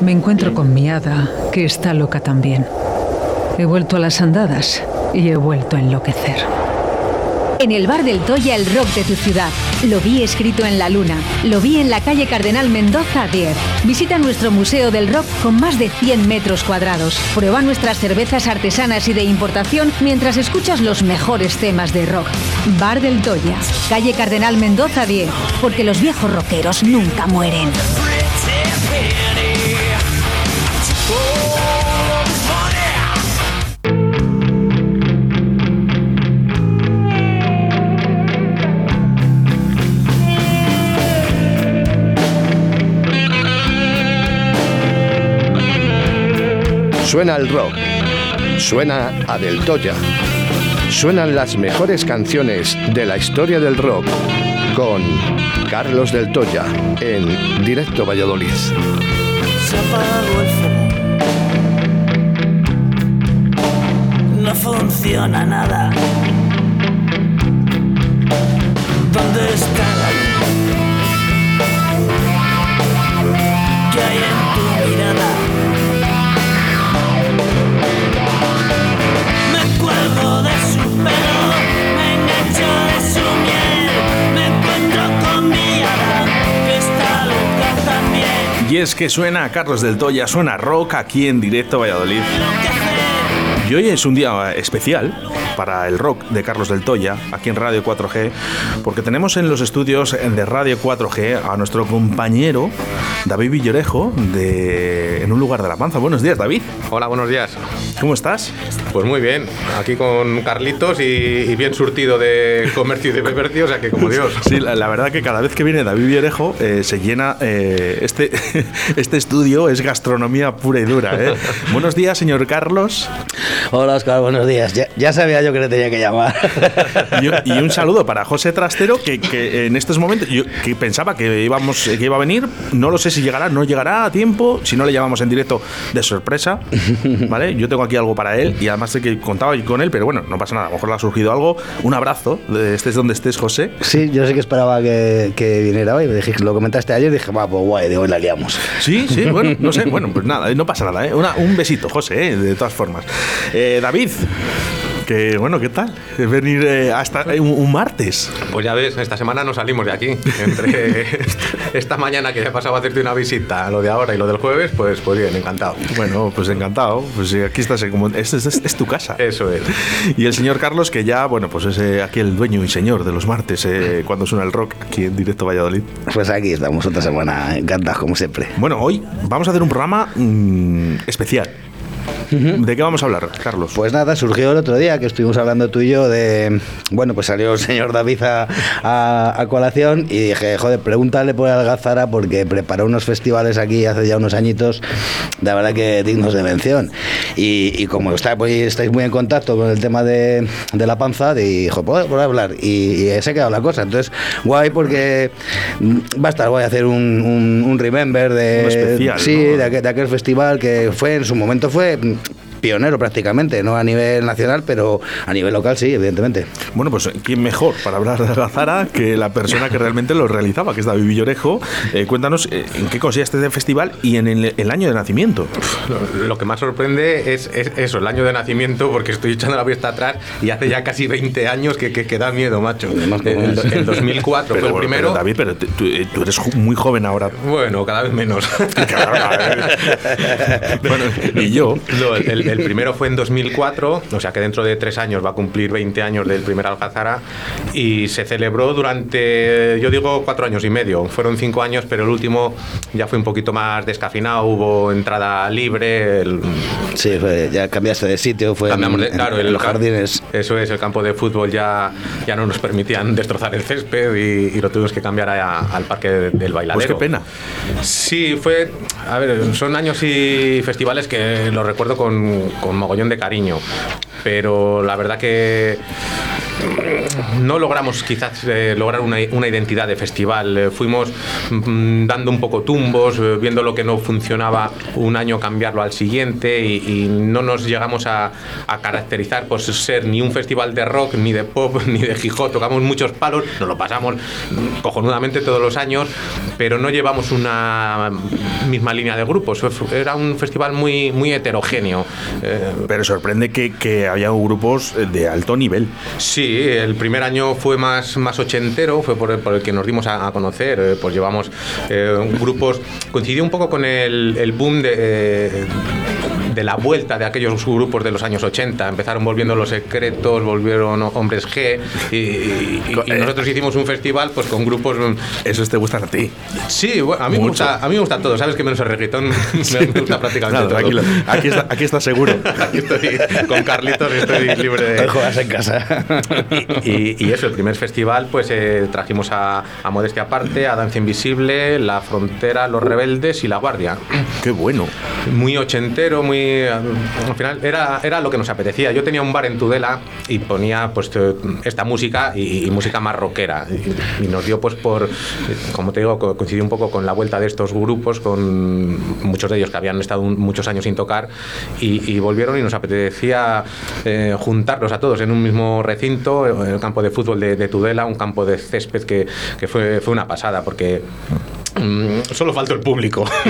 Me encuentro con mi hada, que está loca también. He vuelto a las andadas y he vuelto a enloquecer. En el bar del Toya, el rock de tu ciudad. Lo vi escrito en la luna. Lo vi en la calle Cardenal Mendoza 10. Visita nuestro Museo del Rock con más de 100 metros cuadrados. Prueba nuestras cervezas artesanas y de importación mientras escuchas los mejores temas de rock. Bar del Toya, calle Cardenal Mendoza 10. Porque los viejos rockeros nunca mueren. Suena el rock. Suena a Del Toya. Suenan las mejores canciones de la historia del rock con Carlos Del Toya en Directo Valladolid. Se el No funciona nada. ¿Dónde está la luz? ¿Qué hay en tu mirada? Y es que suena a Carlos del Toya, suena rock aquí en directo Valladolid. Y hoy es un día especial para el rock de Carlos del Toya, aquí en Radio 4G, porque tenemos en los estudios de Radio 4G a nuestro compañero David Villorejo de En un lugar de la panza. Buenos días, David. Hola, buenos días. ¿Cómo estás? Pues muy bien, aquí con Carlitos y, y bien surtido de comercio y de bebercio, o sea que como Dios. Sí, la, la verdad que cada vez que viene David Villorejo eh, se llena eh, este, este estudio, es gastronomía pura y dura. ¿eh? Buenos días, señor Carlos. Hola Oscar, buenos días. Ya, ya sabía yo que le tenía que llamar. Y, y un saludo para José Trastero, que, que en estos momentos yo que pensaba que, íbamos, que iba a venir. No lo sé si llegará, no llegará a tiempo. Si no le llamamos en directo de sorpresa. ¿Vale? Yo tengo aquí algo para él y además sé que contaba con él, pero bueno, no pasa nada. A lo mejor le ha surgido algo. Un abrazo, de estés donde estés, José. Sí, yo sé que esperaba que, que viniera hoy. Me dije, lo comentaste ayer y dije, va, pues guay, de hoy la liamos. Sí, sí, bueno, no sé. Bueno, pues nada, no pasa nada. ¿eh? Una- un besito, José, ¿eh? de todas formas. Eh, David. Que bueno, ¿qué tal? Es venir eh, hasta eh, un, un martes. Pues ya ves, esta semana no salimos de aquí. Entre esta mañana que ya he pasado a hacerte una visita, lo de ahora y lo del jueves, pues, pues bien, encantado. Bueno, pues encantado. Pues aquí estás, como, es, es- es tu casa. Eso es. Y el señor Carlos, que ya, bueno, pues es eh, aquí el dueño y señor de los martes, eh, cuando suena el rock, aquí en directo Valladolid. Pues aquí estamos otra semana, encantados como siempre. Bueno, hoy vamos a hacer un programa mm, especial. ¿De qué vamos a hablar, Carlos? Pues nada, surgió el otro día que estuvimos hablando tú y yo de. Bueno, pues salió el señor David a, a- a colación y dije, joder, pregúntale por Algazara porque preparó unos festivales aquí hace ya unos añitos, de verdad que dignos de mención. Y, y como está, pues, estáis muy en contacto con el tema de, de la panza, dijo, pues por hablar. Y, y se ha quedado la cosa. Entonces, guay porque va a estar guay hacer un, un, un remember de. Un especial, Sí, ¿no? de, aquel, de aquel festival que fue en su momento fue pionero prácticamente, no a nivel nacional, pero a nivel local sí, evidentemente. Bueno, pues ¿quién mejor para hablar de Algazara que la persona que realmente lo realizaba, que es David Villorejo? Eh, cuéntanos eh, en qué consiste este festival y en el, el año de nacimiento. Lo, lo que más sorprende es, es eso, el año de nacimiento, porque estoy echando la vista atrás y hace ya casi 20 años que, que, que da miedo, macho. Además, El, es. el 2004 fue el primero. pero, David, pero te- tú, eh, tú eres muy joven ahora. Bueno, cada vez menos. bueno, y yo. No, el, el- primero fue en 2004, o sea que dentro de tres años va a cumplir 20 años del primer Alcázara y se celebró durante, yo digo, cuatro años y medio. Fueron cinco años, pero el último ya fue un poquito más descafinado, hubo entrada libre. el- Sí, fue- ya cambiaste de sitio, fue en, cambiamos de- en- claro, en el los jardines. Eso es, el campo de fútbol ya, ya no nos permitían destrozar el césped y, y lo tuvimos que cambiar a- al parque de- del bailadero. Pues qué pena. Sí, fue. A ver, son años y festivales que los recuerdo con, con mogollón de cariño. Pero la verdad que no logramos quizás eh, lograr una, una, identidad de festival. Eh, fuimos mm, dando un poco tumbos, eh, viendo lo que no funcionaba un año cambiarlo al siguiente y, y no nos llegamos a, a, caracterizar por ser ni un festival de rock, ni de pop, ni de hip Tocamos muchos palos, nos lo pasamos cojonudamente todos los años, pero no llevamos una misma línea de grupos. Era un festival muy, muy heterogéneo. Pero sorprende que, que había grupos de alto nivel. Sí, el primer año fue más, más ochentero, fue por, el que nos dimos a, conocer. Eh, pues llevamos eh, grupos. Coincidió un poco con el, el boom de. Eh, de la vuelta de aquellos grupos de los años 80. Empezaron volviendo Los Secretos, volvieron Hombres G y, y, y nosotros hicimos un festival pues con grupos... ¿Esos te gustan a ti? Sí, bueno, a mí, me gusta, a mí me gusta todo. Sabes que menos el reggaetón me gusta prácticamente todo. Tranquilo. Aquí está, aquí está seguro. aquí estoy con Carlitos, estoy libre de... juegas en casa. y, y, eso, el primer festival, pues eh, trajimos a, a Modestia Aparte, a Danza Invisible, La Frontera, Los Rebeldes y La Guardia. Qué bueno. Muy ochentero, muy al final era, era lo que nos apetecía. Yo tenía un bar en Tudela y ponía pues esta música y, y música más rockera. Y, y, nos dio pues por, como te digo, coincidió un poco con la vuelta de estos grupos, con muchos de ellos que habían estado muchos años sin tocar y, y volvieron y nos apetecía eh, juntarlos a todos en un mismo recinto, en el campo de fútbol de, de Tudela, un campo de césped que, que fue, fue una pasada porque Mm, solo faltó el público.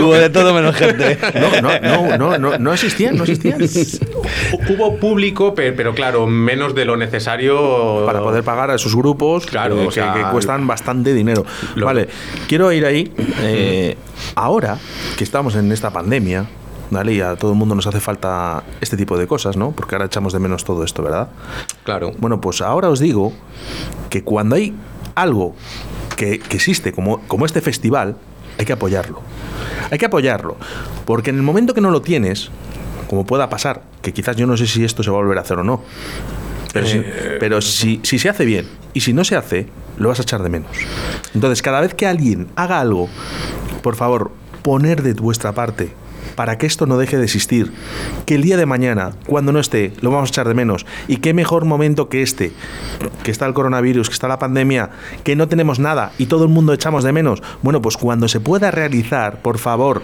Hubo de todo menos gente. No, no, no, no, no, no existían, no existían. Hubo público, pero, claro, menos de lo necesario para poder pagar a esos grupos claro, eh, o sea, que, que, cuestan bastante dinero. Lo... Vale, quiero ir ahí. Eh, ahora que estamos en esta pandemia, ¿vale? Y a todo el mundo nos hace falta este tipo de cosas, ¿no? Porque ahora echamos de menos todo esto, ¿verdad? Claro. Bueno, pues ahora os digo que cuando hay algo que, que, existe como, como este festival, hay que apoyarlo. Hay que apoyarlo. Porque en el momento que no lo tienes, como pueda pasar, que quizás yo no sé si esto se va a volver a hacer o no, pero, eh, si, pero si, si, se hace bien y si no se hace, lo vas a echar de menos. Entonces, cada vez que alguien haga algo, por favor, poner de vuestra parte para que esto no deje de existir. Que el día de mañana, cuando no esté, lo vamos a echar de menos. Y qué mejor momento que este, que está el coronavirus, que está la pandemia, que no tenemos nada y todo el mundo echamos de menos. Bueno, pues cuando se pueda realizar, por favor,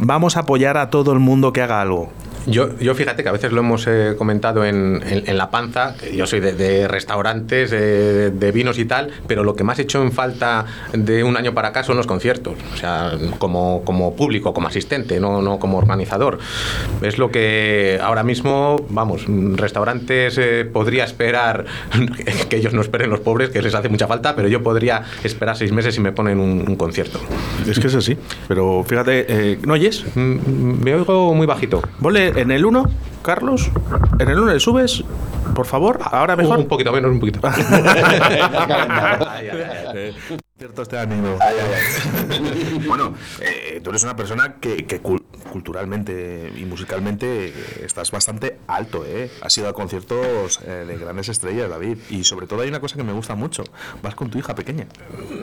vamos a apoyar a todo el mundo que haga algo. Yo, yo fíjate que a veces lo hemos eh, comentado en, en, en, La Panza, que yo soy de, de restaurantes, eh, de vinos y tal, pero lo que más he hecho en falta de un año para acá son los conciertos, o sea, como, como público, como asistente, no, no como organizador. Es lo que ahora mismo, vamos, restaurantes eh, podría esperar, que ellos no esperen los pobres, que les hace mucha falta, pero yo podría esperar seis meses y me ponen un, un concierto. Es que es así, pero fíjate, ¿no oyes? Mm, Me oigo muy bajito. Vole en el 1, Carlos, en el 1 le subes, por favor, ahora mejor. Un poquito menos, un poquito. Cierto este ánimo. bueno, eh, tú eres una persona que, que cul culturalmente y musicalmente estás bastante alto, ¿eh? Has ido a conciertos eh, de grandes estrellas, David. Y sobre todo hay una cosa que me gusta mucho. Vas con tu hija pequeña.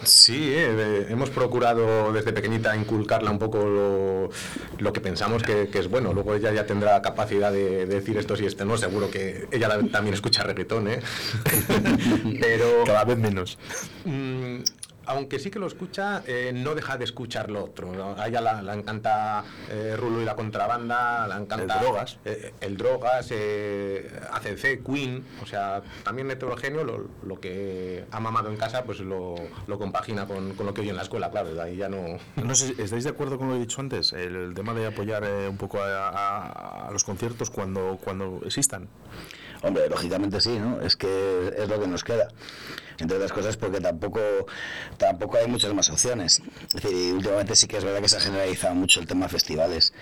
Sí, eh, hemos procurado desde pequeñita inculcarla un poco lo, lo que pensamos que, que, es bueno. Luego ella ya tendrá capacidad de, de, decir esto y esto no. Seguro que ella también escucha reggaetón, ¿eh? Pero... Cada vez menos. Mmm, aunque sí que lo escucha, eh, no deja de escuchar lo otro. ¿no? A ella la, la encanta eh, Rulo y la contrabanda, la encanta el Drogas, eh, el Drogas eh, ACC, Queen, o sea, también heterogéneo, lo, lo, que ha mamado en casa, pues lo, lo compagina con, con, lo que oye en la escuela, claro, de ahí ya no... No sé, ¿estáis de acuerdo con lo que he dicho antes? El, el tema de apoyar eh, un poco a, a, a, los conciertos cuando, cuando existan. Hombre, lógicamente sí, ¿no? Es que es lo que nos queda entre otras cosas porque tampoco tampoco hay muchas más opciones. Es decir, últimamente sí que es verdad que se ha generalizado mucho el tema festivales,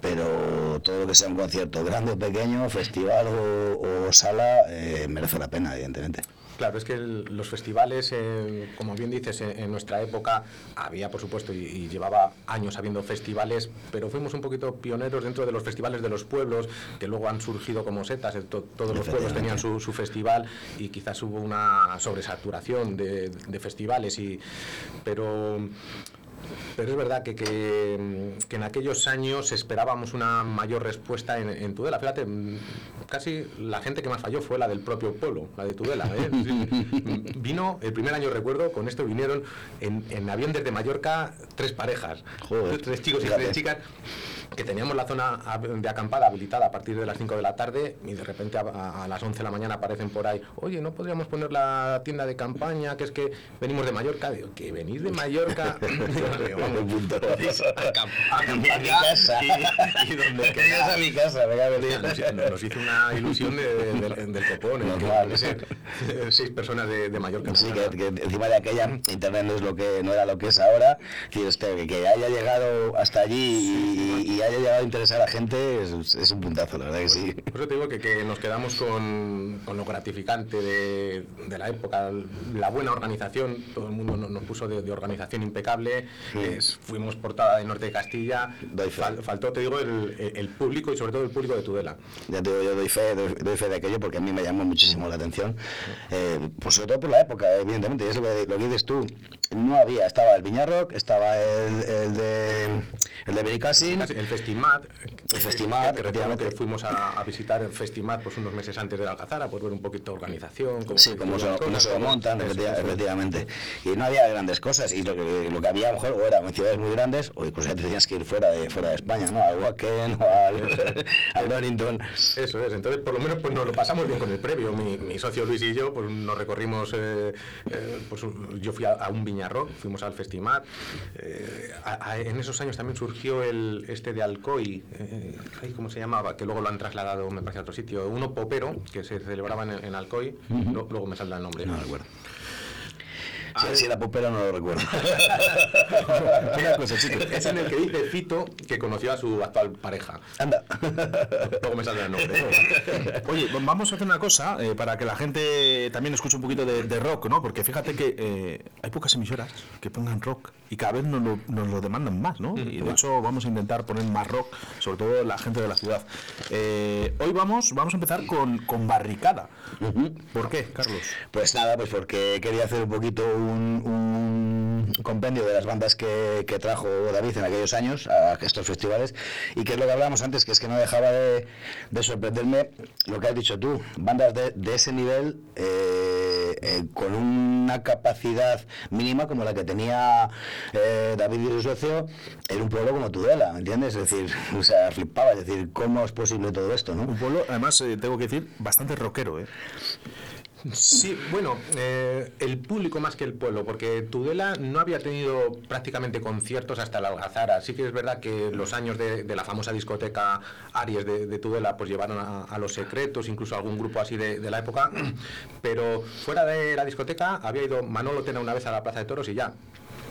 pero todo lo que sea un concierto grande o pequeño, festival o, o sala, eh, merece la pena, evidentemente. Claro, es que los festivales, eh, como bien dices, en, en, nuestra época había, por supuesto, y, llevaba años habiendo festivales, pero fuimos un poquito pioneros dentro de los festivales de los pueblos, que luego han surgido como setas, to, todos los pueblos tenían su, su, festival y quizás hubo una sobresaturación de, de festivales, y, pero pero es verdad que, que, que en aquellos años esperábamos una mayor respuesta en, en Tudela. Fíjate, mm, casi la gente que más falló fue la del propio pueblo, la de Tudela. ¿eh? Sí. Vino, el primer año recuerdo, con esto vinieron en, en avión desde Mallorca tres parejas, Joder, tres chicos y tres chicas que teníamos la zona de acampada habilitada a partir de las 5 de la tarde y de repente a, las 11 de la mañana aparecen por ahí, oye, ¿no podríamos poner la tienda de campaña? Que es que venimos de Mallorca. Digo, que venís de Mallorca. Vamos, y, donde a mi casa, nos, nos hizo una ilusión de- de- del- del copón, puede ser seis personas de, Mallorca. Sí, que, que encima de aquella internet no es lo que no era lo que es ahora. Este, que, que haya llegado hasta allí y, y haya llegado a interesar a gente es, es un puntazo, la verdad que sí. Por eso te digo que, que nos quedamos con, con lo gratificante de, de la época, la buena organización, todo el mundo nos, nos puso de, de organización impecable, fuimos portada de Norte de Castilla, fal- faltó, te digo, el, el- el público y sobre todo el público de Tudela. Ya te digo, yo doy fe, doy, doy fe de aquello porque a mí me llamó muchísimo la atención. Eh, pues sobre todo por la época, evidentemente, y es lo que, lo que dices tú. No había, estaba el Viñarrock, estaba el, el de el de Benicassin, El Festimat, El Festimat, que que efectivamente. fuimos a, a visitar el Festimat pues unos meses antes de la Alcazara, por ver un poquito de organización, cómo Sí, se cómo se, cómo se montan, efectivamente. Y no había grandes cosas, y lo que, lo que había a lo mejor o eran ciudades muy grandes, o incluso ya te tenías que ir fuera de, fuera de España, ¿no? Al Wacken o al, al Donington. Eso es, entonces por lo menos pues nos lo pasamos bien con el previo. Mi, mi socio Luis y yo pues nos recorrimos, eh, eh, pues yo fui a, a un viñarrock, fuimos al Festimat. eh, a- a- en esos años también surgió el este de Alcoy, eh, ay, ¿cómo se llamaba? Que luego lo han trasladado, me parece, a otro sitio. Uno popero que se celebraba en, en Alcoy, lo- luego me saldrá el nombre. No recuerdo. Si, si era popera no lo recuerdo. Una cosa, chicos, es en el que dice Fito que conoció a su actual pareja. Anda. Luego me saldrá el nombre. ¿eh? Oye, vamos a hacer una cosa eh, para que la gente también escuche un poquito de, de rock, ¿no? Porque fíjate que eh, hay pocas emisoras que pongan rock y cada vez nos lo, nos lo demandan más, ¿no? Y de hecho vamos a intentar poner más rock, sobre todo la gente de la ciudad. Eh, hoy vamos, vamos a empezar con, con Barricada. ¿Por qué, Carlos? Pues nada, pues porque quería hacer un poquito un, compendio de las bandas que, que trajo David en aquellos años a estos festivales y que es lo que hablábamos antes, que es que no dejaba de, de sorprenderme lo que has dicho tú, bandas de, ese nivel eh, eh, con una capacidad mínima como la que tenía eh, David y su socio en un pueblo como Tudela, ¿me entiendes? Es decir, o sea, flipaba, es decir, ¿cómo es posible todo esto, no? Un pueblo, además, eh, tengo que decir, bastante rockero, ¿eh? Sí, bueno, eh, el público más que el pueblo, porque Tudela no había tenido prácticamente conciertos hasta la Algazara. Sí que es verdad que los años de, la famosa discoteca Aries de, de Tudela pues llevaron a, Los Secretos, incluso algún grupo así de, de la época, pero fuera de la discoteca había ido Manolo Tena una vez a la Plaza de Toros y ya.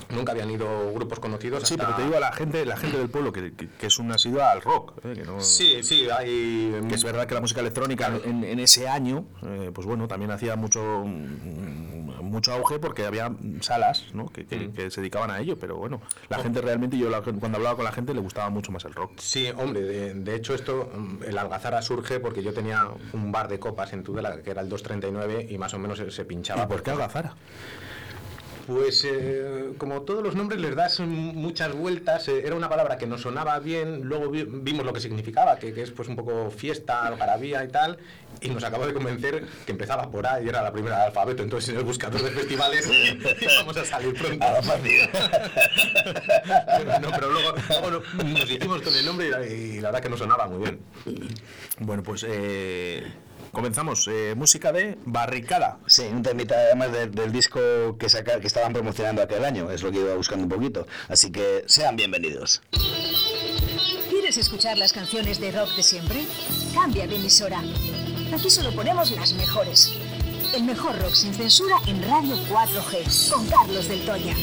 Nunca habían ido grupos conocidos. Sí, hasta- pero te digo a la gente, la gente del pueblo que, que- que es una asidua al rock, ¿eh? que no... Sí, sí, hay... Que es verdad que la música electrónica en, en ese año, eh, pues bueno, también hacía mucho mm, mucho auge porque había salas ¿no? que, se dedicaban a ello, pero bueno, la gente realmente, yo la- cuando hablaba con la gente le gustaba mucho más el rock. Sí, hombre, de, de hecho esto, mm, el Algazara surge porque yo tenía un bar de copas en Tudela que era el 239 y más o menos se, se pinchaba. ¿Y por qué Algazara? Pues eh, como todos los nombres les das muchas vueltas, eh, era una palabra que nos sonaba bien, luego vi- vimos lo que significaba, que, que es pues un poco fiesta, algarabía y tal, y nos acabó de convencer que empezaba por A y era la primera del alfabeto, entonces en el buscador de festivales íbamos a salir pronto. A lo fácil. no, pero luego, luego no- nos hicimos con el nombre y la, y la verdad que nos sonaba muy bien. Bueno, pues eh, comenzamos. eh, música de Barricada. Sí, un temita además de- del disco que, saca, que estaban promocionando aquel año, es lo que iba buscando un poquito. Así que sean bienvenidos. ¿Quieres escuchar las canciones de rock de siempre? Cambia de emisora. Aquí solo ponemos las mejores. El mejor rock sin censura en Radio 4G, con Carlos del Toya.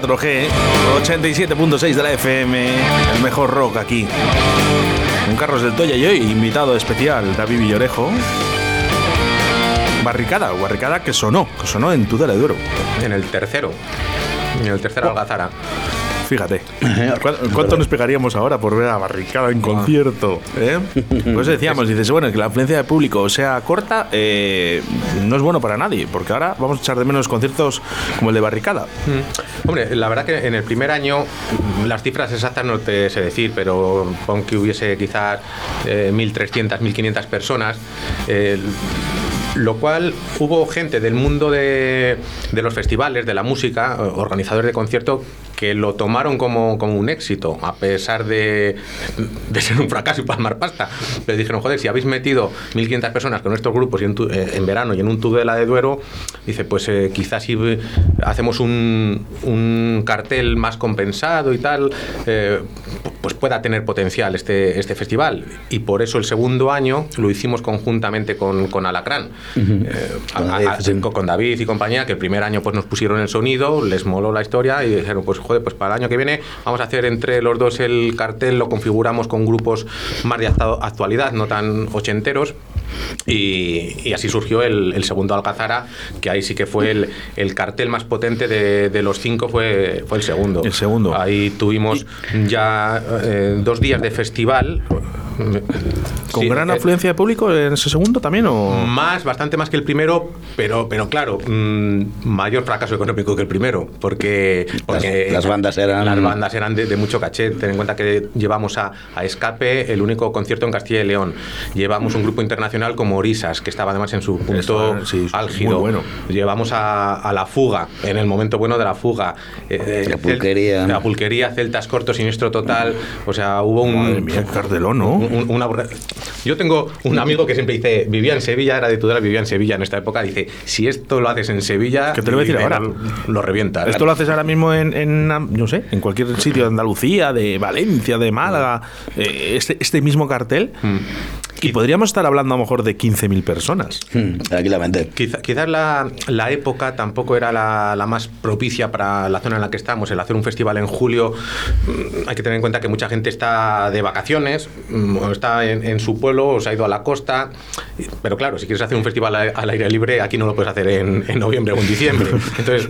4G, 87.6 de la FM, el mejor rock aquí. Con Carlos del Toya y hoy, invitado especial, David Villorejo. Barricada, barricada que sonó, que sonó en Tudela de Duero. En el tercero. En el tercer Algazara. Fíjate, ¿cu- ¿cuánto nos pegaríamos ahora por ver a Barricada en concierto? ¿eh? Pues decíamos, dices, bueno, que la afluencia de público sea corta eh, no es bueno para nadie, porque ahora vamos a echar de menos conciertos como el de Barricada. Mm. Hombre, la verdad que en el primer año mm, las cifras exactas no te sé decir, pero pon que hubiese quizás eh, 1.300, 1.500 personas. eh, lo cual hubo gente del mundo de, de los festivales, de la música, organizadores de conciertos, que lo tomaron como, como un éxito, a pesar de, de ser un fracaso y palmar pasta. Pero dijeron, joder, si habéis metido 1.500 personas con estos grupos y en, tu- eh, en verano y en un Tudela de Duero, dice, pues eh, quizás si hacemos un, un cartel más compensado y tal, eh, pues pueda tener potencial este, este festival. Y por eso el segundo año lo hicimos conjuntamente con, con Alacrán. Eh, Con a- David, a- sí. con David y compañía, que el primer año pues nos pusieron el sonido, les moló la historia y dijeron, pues joder, pues para el año que viene vamos a hacer entre los dos el cartel, lo configuramos con grupos más de actu- actualidad, no tan ochenteros. Y, y así surgió el, el segundo Alcazara, que ahí sí que fue el, el cartel más potente de, de los cinco, fue, fue el segundo. El segundo. Ahí tuvimos ya eh, dos días de festival. ¿Con Sí, gran eh, afluencia de público en ese segundo también? O? más, bastante más que el primero, pero, pero claro, mm, mayor fracaso económico que el primero, porque, porque las bandas eran- las bandas eran de, de mucho caché. Ten en cuenta que llevamos a, a Escape el único concierto en Castilla y León. Llevamos un grupo internacional como Orisas, que estaba además en su punto Estaba, sí, álgido. muy bueno. Llevamos a, a La Fuga, en el momento bueno de La Fuga. Eh, La Cel- Pulquería. La Pulquería, Celtas Cortos, Siniestro Total. O sea, hubo un... Madre mía, qué cartelón, ¿no? una Yo tengo un amigo que siempre dice, vivía en Sevilla, era de Tudela, vivía en Sevilla en esta época, dice, si esto lo haces en Sevilla, que te lo voy a decir ahora, lo revienta. Esto lo haces ahora mismo en, en, no sé, en cualquier sitio de Andalucía, de Valencia, de Málaga, eh, este, este mismo cartel. Mm. Y podríamos estar hablando a lo mejor de 15.000 personas. Hmm, tranquilamente. quizás la, la, época tampoco era la, la, más propicia para la zona en la que estamos. El hacer un festival en julio, mm, hay que tener en cuenta que mucha gente está de vacaciones, mm, o está en, su pueblo, o se ha ido a la costa. Pero claro, si quieres hacer un festival al aire libre, aquí no lo puedes hacer en, en noviembre o en diciembre. Entonces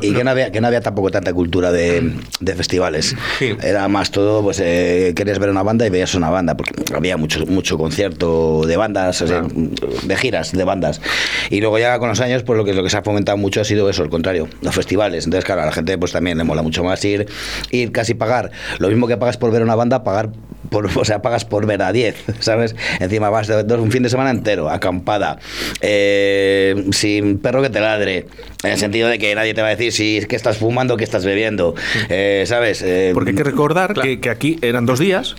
y que no, había, que no había tampoco tanta cultura de, festivales. Era más todo, pues eh, querías ver una banda y veías una banda, porque había mucho, mucho concierto de bandas, de giras de bandas. Y luego ya con los años, pues lo que, lo que se ha fomentado mucho ha sido eso, el contrario, los festivales. Entonces, claro, a la gente pues también le mola mucho más ir, ir casi pagar lo mismo que pagas por ver una banda, pagar por, o sea, pagas por ver a 10, ¿sabes? Encima vas de, un fin de semana entero, acampada, eh, sin perro que te ladre, en el sentido de que nadie te va a decir si es que estás fumando, que estás bebiendo, eh, ¿sabes? Eh, Porque hay que recordar que, que, aquí eran dos días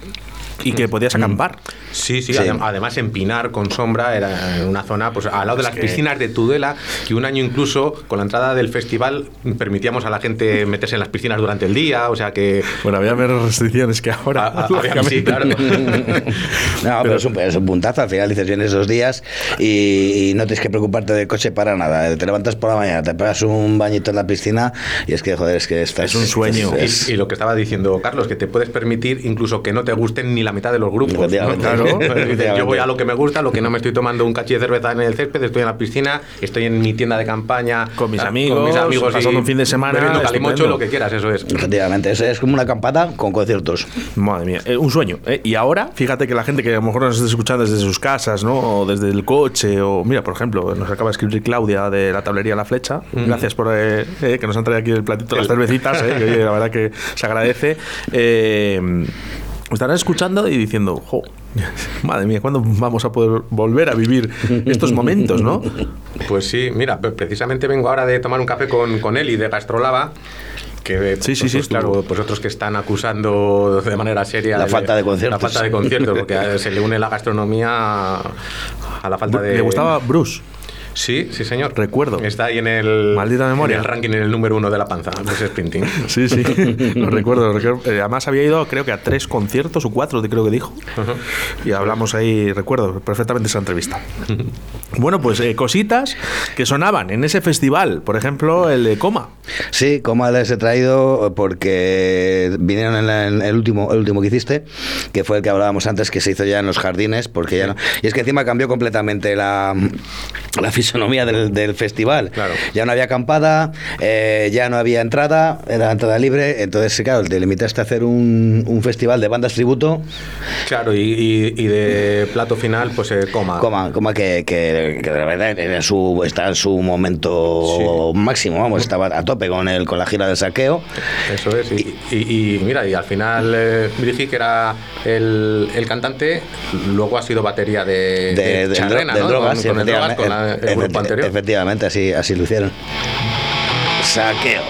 y que podías mm. acampar. Sí, sí, además en Pinar con sombra era una zona pues al lado de las piscinas de Tudela que un año incluso con la entrada del festival permitíamos a la gente meterse en las piscinas durante el día, o sea que bueno había menos restricciones que ahora. Ah, ah, sí, claro. no, pero, es, un, es, un, puntazo, al final dices bien esos días y, no tienes que preocuparte del coche para nada. Te levantas por la mañana, te pegas un bañito en la piscina y es que joder, es que estás, es un sueño. y, lo que estaba diciendo Carlos, que te puedes permitir incluso que no te gusten ni la mitad de los grupos. Claro, yo voy a lo que me gusta, lo que no me estoy tomando un cachi de cerveza en el césped, estoy en la piscina, estoy en mi tienda de campaña con mis amigos, con mis amigos pasando un fin de semana, calimocho, lo que quieras, eso es. Efectivamente, es, es como una acampada con conciertos. Madre mía, eh, un sueño. Eh. Y ahora, fíjate que la gente que a lo mejor nos está escuchando desde sus casas, ¿no? O desde el coche, o mira, por ejemplo, nos acaba de escribir Claudia de la tablería La Flecha. Gracias por eh, que nos han traído aquí el platito de las cervecitas, que, la verdad que se agradece. Eh, estarán escuchando y diciendo, jo, madre mía, ¿cuándo vamos a poder volver a vivir estos momentos, no? Pues sí, mira, precisamente vengo ahora de tomar un café con, con Eli de Gastrolava que sí, sí, sí, claro, pues otros que están acusando de manera seria la falta de conciertos. La falta de conciertos, porque se le une la gastronomía a la falta de. Le gustaba Bruce. Sí, sí, señor. Recuerdo. Está ahí en el. Maldita memoria. En el ranking, en el número uno de la panza, ese sprinting. sí, sí. lo recuerdo. Eh, además, había ido, creo que a tres conciertos o cuatro, creo que dijo. Y hablamos ahí, recuerdo perfectamente esa entrevista. bueno, pues eh, cositas que sonaban en ese festival. Por ejemplo, el de Coma. Sí, Coma les he traído porque vinieron en, el, último, el último que hiciste, que fue el que hablábamos antes, que se hizo ya en los jardines, porque ya no. Y es que encima cambió completamente la, la fisonomía del, del festival. Claro. Ya no había acampada, eh, ya no había entrada, era entrada libre, entonces, claro, te limitaste a hacer un, un festival de bandas tributo. Claro, y, y, de plato final, pues eh, coma. Coma, coma que, que, que de verdad en su, está en su momento máximo, vamos, estaba a tope con el, con la gira del saqueo. Eso es, y, y mira, y al final eh, que era el, el, cantante, luego ha sido batería de, de, de Charrena, ¿no? Drogas, con, con el con la, el grupo anterior. Efectivamente, así, así lo hicieron. Saqueo.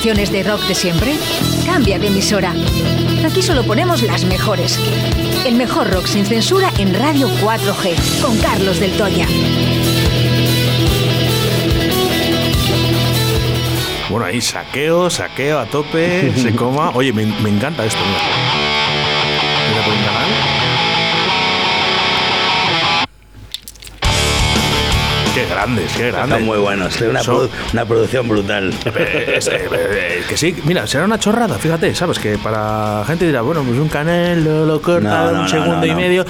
Canciones de rock de siempre? Cambia de emisora. Aquí solo ponemos las mejores. El mejor rock sin censura en Radio 4G, con Carlos del Toya. Bueno, ahí saqueo, saqueo a tope, se coma. Oye, me, me encanta esto. Mira. Grandes, qué grandes. Está muy bueno, es una, produ- una producción brutal. Eh, es, eh, eh, que sí, mira, será una chorrada, fíjate, ¿sabes? Que para gente dirá, bueno, pues un canal lo, lo corta No, no, un segundo y medio.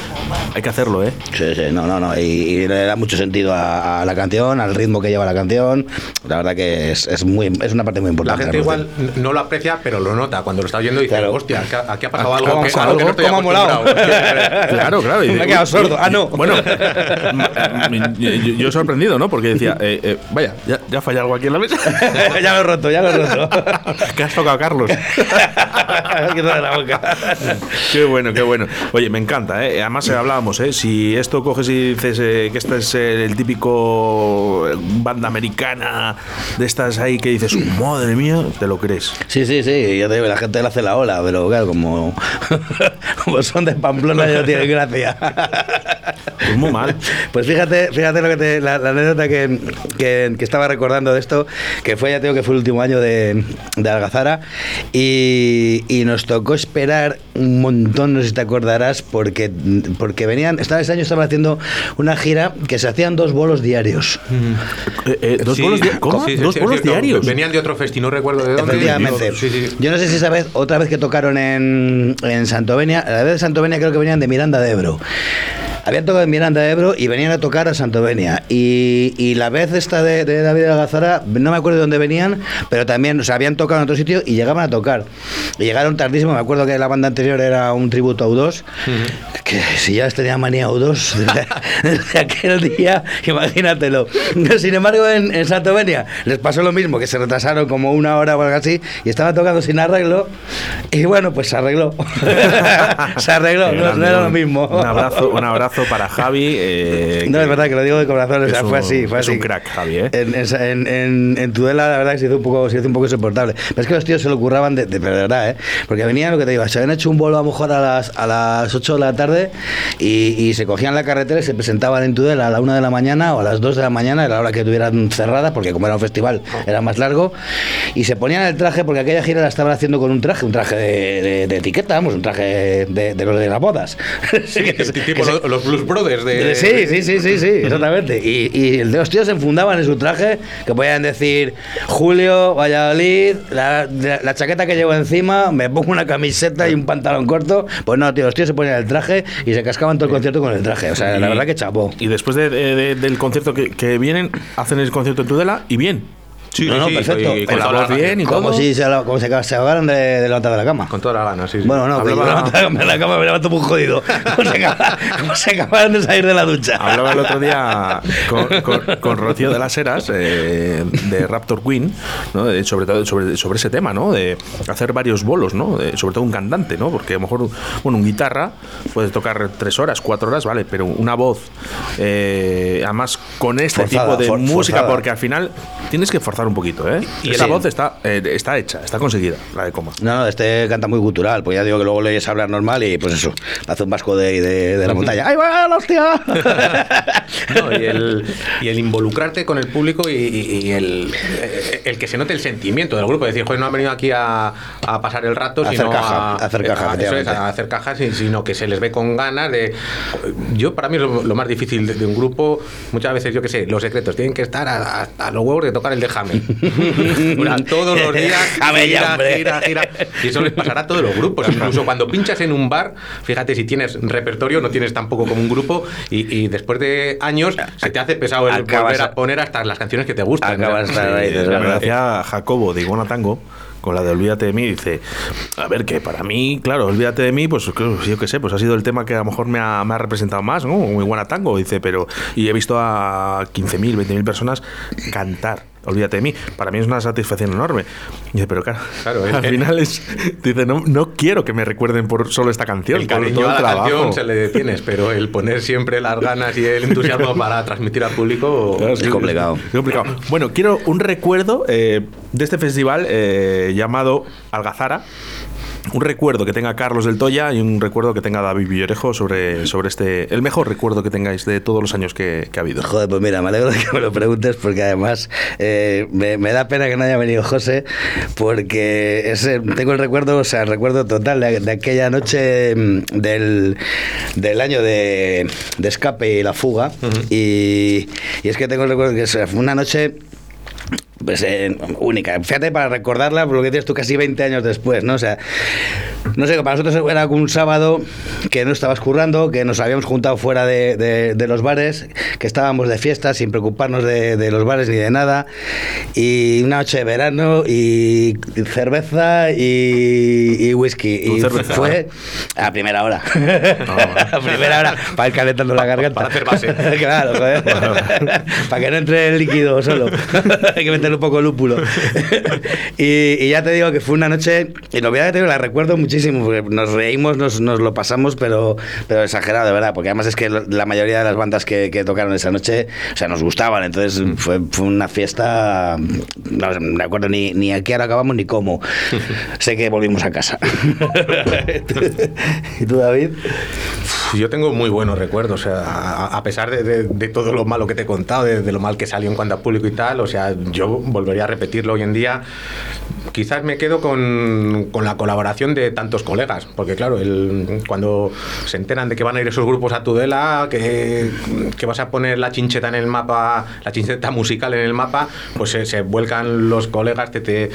Hay que hacerlo, ¿eh? Sí, sí, no, no, no. Y, y le da mucho sentido a, a la canción, al ritmo que lleva la canción. La verdad que es, es muy, es una parte muy La importante. gente la igual producción. n- no lo aprecia, pero lo nota. Cuando lo está oyendo dice, Claro. hostia, aquí ha, ha pasado algo que, algo que no estoy ¿cómo ha molado? Claro, claro. y Me he quedado sordo. Ah, no. Bueno, yo, yo he sorprendido, ¿no? Porque decía, eh, eh, vaya, ya, ya falla algo aquí en la mesa. ya lo he roto, ya lo he roto. que has tocado, Carlos. Qué bueno, qué bueno. Oye, me encanta, ¿eh? Además, eh, hablábamos, ¿eh? Si esto coges y dices eh, que esta es eh, el típico eh, banda americana de estas ahí que dices, madre mía, te lo crees. Sí, sí, sí, yo te digo, la gente le hace la ola, pero claro, como, como son de Pamplona ya no tienen gracia. Pues muy mal. Pues fíjate, fíjate lo que te- la, la anécdota que, que- que estaba recordando de esto, que fue, ya te digo que fue el último año de, de Algazara, y, y nos tocó esperar un montón, no sé si te acordarás, porque, porque venían, estaba, ese año estaban haciendo una gira que se hacían dos bolos diarios. Eh, eh, ¿Dos Sí, bolos, di- ¿Cómo? sí, sí, ¿Dos sí, bolos diarios? Venían de otro festi, no recuerdo de dónde. Efectivamente. Sí, sí. Yo no sé si esa vez, otra vez que tocaron en, en Santovenia, la vez de Santovenia creo que venían de Miranda de Ebro. Habían tocado en Miranda de Ebro y venían a tocar a Santovenia. Y, y la vez esta de, de David Algazara, no me acuerdo de dónde venían, pero también, o sea, habían tocado en otro sitio y llegaban a tocar. Y llegaron tardísimo, me acuerdo que la banda anterior era un tributo a U2, que si ya les tenía manía a U2 desde, desde aquel día, imagínatelo. Sin embargo, en, en Santovenia les pasó lo mismo, que se retrasaron como una hora o algo así y estaban tocando sin arreglo. Y bueno, pues se arregló. se arregló, no, grande, no era lo mismo. Un abrazo, un abrazo abrazo para Javi. eh, No, que es verdad que lo digo de corazón, o sea, fue un- así, fue es así. un crack, Javi, ¿eh? En, en, en, en Tudela, la verdad que se hizo un poco, se hizo un poco insoportable. Pero es que los tíos se lo curraban de, de, de verdad, ¿eh? Porque venían, lo que te digo, se habían hecho un vuelo a lo mejor a las, a las 8 de la tarde y, y se cogían la carretera y se presentaban en Tudela a la 1 de la mañana o a las 2 de la mañana, era la hora que tuvieran cerrada, porque como era un festival era más largo, y se ponían el traje, porque aquella gira la estaban haciendo con un traje, un traje de, de- de etiqueta, vamos, un traje de, de los de las bodas. Sí, Que- que- que- tipo que se- los, los Blues Brothers de... Sí, sí, sí, sí, sí, exactamente. Y, y los tíos se enfundaban en su traje, que podían decir, Julio, Valladolid, la, la- la chaqueta que llevo encima, me pongo una camiseta y un pantalón corto. Pues no, tío, los tíos se ponían el traje y se cascaban todo el concierto con el traje. O sea, la verdad que chapó. Y después de- de- de- del concierto que, que vienen, hacen el concierto en Tudela y bien. Sí, No, no, sí, perfecto. y Con la voz bien y Como todo. si se, la- como se, se ahogaran de, de levantar de la cama. Con toda la gana, sí. sí. Bueno, no, que yo de la cama me levanto muy jodido. Como se, acaba- como se acabaron de salir de la ducha. Hablaba el otro día con, con- con Rocío de las Heras eh, de Raptor Queen, ¿no? De- sobre todo sobre, sobre ese tema, ¿no? De hacer varios bolos, ¿no? De- sobre todo un cantante, ¿no? Porque a lo mejor, bueno, un guitarra puede tocar tres horas, cuatro horas, vale, pero una voz, eh, además con este Forzada, tipo de for- música, forzada. porque al final tienes que forzar un poquito, ¿eh? Y Sí. esa voz está, eh, está hecha, está conseguida, la de Coma. No, no, este canta muy cultural, pues ya digo que luego le oyes hablar normal y pues eso, hace un vasco de, de, de la montaña. ¡Ay, va, la hostia! No, y, el, y el involucrarte con el público y, y- y el, eh, el que se note el sentimiento del grupo. Decir, joder, no han venido aquí a, a pasar el rato, A hacer sino caja, a, a hacer caja, a- eso es, efectivamente. a hacer cajas, si- sino que se les ve con ganas de... Yo, para mí, lo, lo más difícil de, de un grupo. Muchas veces, yo qué sé, los secretos tienen que estar a, a- a los huevos de tocar el de Durante todos los días, gira, gira, gira. Y eso les pasará a todos los grupos. Incluso cuando pinchas en un bar, fíjate, si tienes repertorio, no tienes tampoco como un grupo, y, y después de años se te hace pesado el Acabas volver a- a poner hasta las canciones que te gustan. Acabas decía Jacobo de Iguana Tango con la de Olvídate de mí, dice, a ver, que para mí, claro, Olvídate de mí, pues yo qué sé, pues ha sido el tema que a lo mejor me ha, me ha representado más, ¿no? Un Iguana Tango, dice, pero, y he visto a 15.000, 20.000 personas cantar. Olvídate de mí. Para mí es una satisfacción enorme. Y dice, pero claro, Claro, al final es. Dice, no, no quiero que me recuerden por solo esta canción, El cariño todo a el la trabajo. canción se le detienes, pero el poner siempre las ganas y el entusiasmo para transmitir al público Claro, Es complicado. es complicado. Bueno, quiero un recuerdo eh, de este festival eh, llamado Algazara. Un recuerdo que tenga Carlos del Toya y un recuerdo que tenga David Villarejo sobre, sobre este. El mejor recuerdo que tengáis de todos los años que, que ha habido. Joder, pues mira, me alegro de que me lo preguntes porque además eh, me, me da pena que no haya venido José porque ese, tengo el recuerdo, o sea, el recuerdo total de, de aquella noche mm, del, del año de, de escape y la fuga y, y es que tengo el recuerdo que fue una noche pues eh, única. Fíjate para recordarla, por lo que dices tú, casi 20 años después, ¿no? O sea, no sé, para nosotros era un sábado que no estabas currando, que nos habíamos juntado fuera de, de- de los bares, que estábamos de fiesta sin preocuparnos de, de los bares ni de nada, y una noche de verano y cerveza y, y whisky. ¿Tú Y cerveza? fue a primera hora. a primera hora, para ir calentando la garganta. para hacer base. claro, joder. para que no entre el líquido solo. Hay que un poco de lúpulo. y, y ya te digo que fue una noche, y la verdad que te digo, la recuerdo muchísimo, porque nos reímos, nos, nos lo pasamos, pero, pero exagerado, de verdad, porque además es que la mayoría de las bandas que, que tocaron esa noche, o sea, nos gustaban, entonces fue, fue una fiesta, no me acuerdo ni, ni a qué hora acabamos ni cómo. sé que volvimos a casa. ¿Y tú, David? Yo tengo muy buenos recuerdos, o sea, a, a pesar de, de- de todo lo malo que te he contado, de, de lo mal que salió en cuanto a público y tal, o sea, yo volvería a repetirlo hoy en día. Quizás me quedo con, con la colaboración de tantos colegas, porque claro, el- cuando se enteran de que van a ir esos grupos a Tudela, que, que vas a poner la chincheta en el mapa, la chincheta musical en el mapa, pues se, se vuelcan los colegas. Te, te-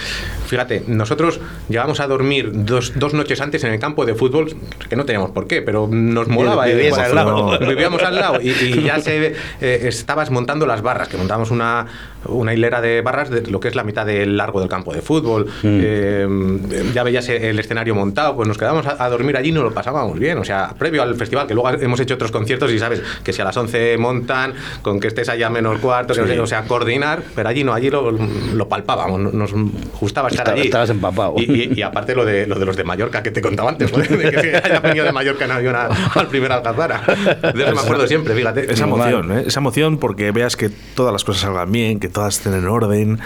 Fíjate, nosotros llegamos a dormir dos, dos noches antes en el campo de fútbol, que no teníamos por qué, pero nos molaba. ¿eh? Cuando al lado. Vivíamos al lado y, y ya se eh, estabas montando las barras, que montamos una, una hilera de barras de lo que es la mitad del largo del campo de fútbol. Eh, ya veías el escenario montado, pues nos quedábamos a, a dormir allí y nos lo pasábamos bien. O sea, previo al festival, que luego hemos hecho otros conciertos y sabes que si a las 11 montan, con que estés allá menos cuarto, que no sé, o sea, coordinar, pero allí no, allí lo, lo palpábamos, nos gustaba estar Estaba- allí. estabas empapado. Y, y- y aparte lo de, lo de los de Mallorca que te contaba antes, joder, de que se haya venido de Mallorca en avión a- al primer Alcazara. De eso me acuerdo siempre, fíjate. Esa emoción, ¿eh? esa emoción porque veas que todas las cosas salgan bien, que todas estén en orden.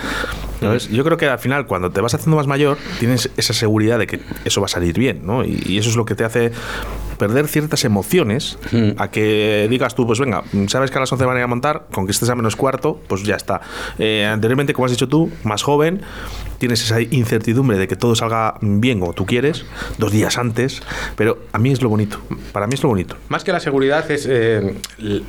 ¿sabes? Yo creo que al final, cuando te vas haciendo más mayor, tienes esa seguridad de que eso va a salir bien, ¿no? Y, y eso es lo que te hace perder ciertas emociones a que digas tú, pues venga, sabes que a las 11 van a ir a montar, con que estés a menos cuarto, pues ya está. Eh, anteriormente, como has dicho tú, más joven, tienes esa incertidumbre de que todo salga bien como tú quieres, dos días antes, pero a mí es lo bonito, para mí es lo bonito. Más que la seguridad es eh,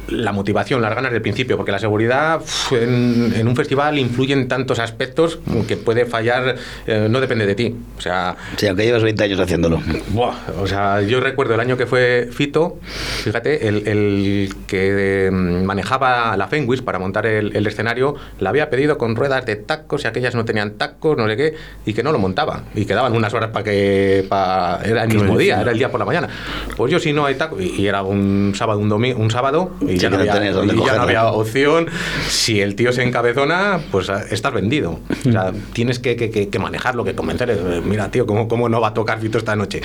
la motivación, las ganas del principio, porque la seguridad en, en un festival influye en tantos aspectos que puede fallar, eh, no depende de ti. O sea, Sí, aunque llevas 20 años haciéndolo. Buah, o sea, yo recuerdo el año que fue Fito, fíjate, el, el que eh, manejaba la Fenwis para montar el, el escenario, la había pedido con ruedas de tacos y aquellas no tenían tacos, no sé qué, y que no lo montaba. Y quedaban unas horas para que. pa- era el ¿Qué mismo me día, era el día por la mañana. Pues yo, si no hay tacos, y, y era un sábado, un domingo, un sábado, y Sí, ya, no había, y ya no había opción. Si el tío se encabezona, pues estás vendido. O sea, tienes que, que, que- que manejarlo, que convencer. eh, Mira, tío, ¿cómo, ¿cómo no va a tocar Fito esta noche?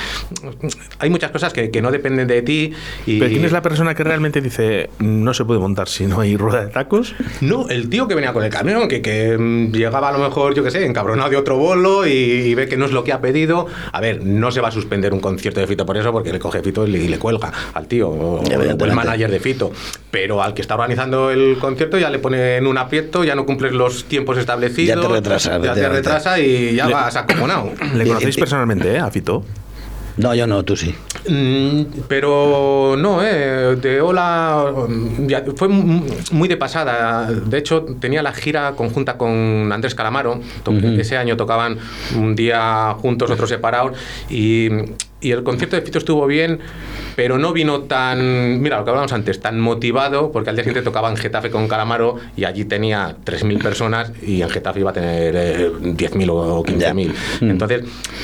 Hay muchas cosas que, que no dependen de ti. Y, Pero ¿quién es la persona que realmente dice no se puede montar si no hay rueda de tacos? No, el tío que venía con el camión, que, que, mm, llegaba a lo mejor, yo qué sé, encabronado de otro bolo y, y ve que no es lo que ha pedido. A ver, no se va a suspender un concierto de Fito por eso, porque le coge Fito y le, y le cuelga al tío, o, o el manager de Fito. Pero al que está organizando el concierto ya le pone en un aprieto, ya no cumples los tiempos establecidos. Ya te retrasa, Ya te retrasa y ya vas acojonado. ¿Le conocéis personalmente, eh, a Fito? No, yo no, tú sí. Mm, Pero no, eh, de Ola mm, ya fue mu- muy de pasada. De hecho, tenía la gira conjunta con Andrés Calamaro. Ese año tocaban un día juntos, otro separados. Y, y el concierto de Fito estuvo bien, pero no vino tan, mira, lo que hablábamos antes, tan motivado, porque al día siguiente tocaba en Getafe con Calamaro y allí tenía 3.000 personas y en Getafe iba a tener eh, 10.000 o 15.000. Entonces,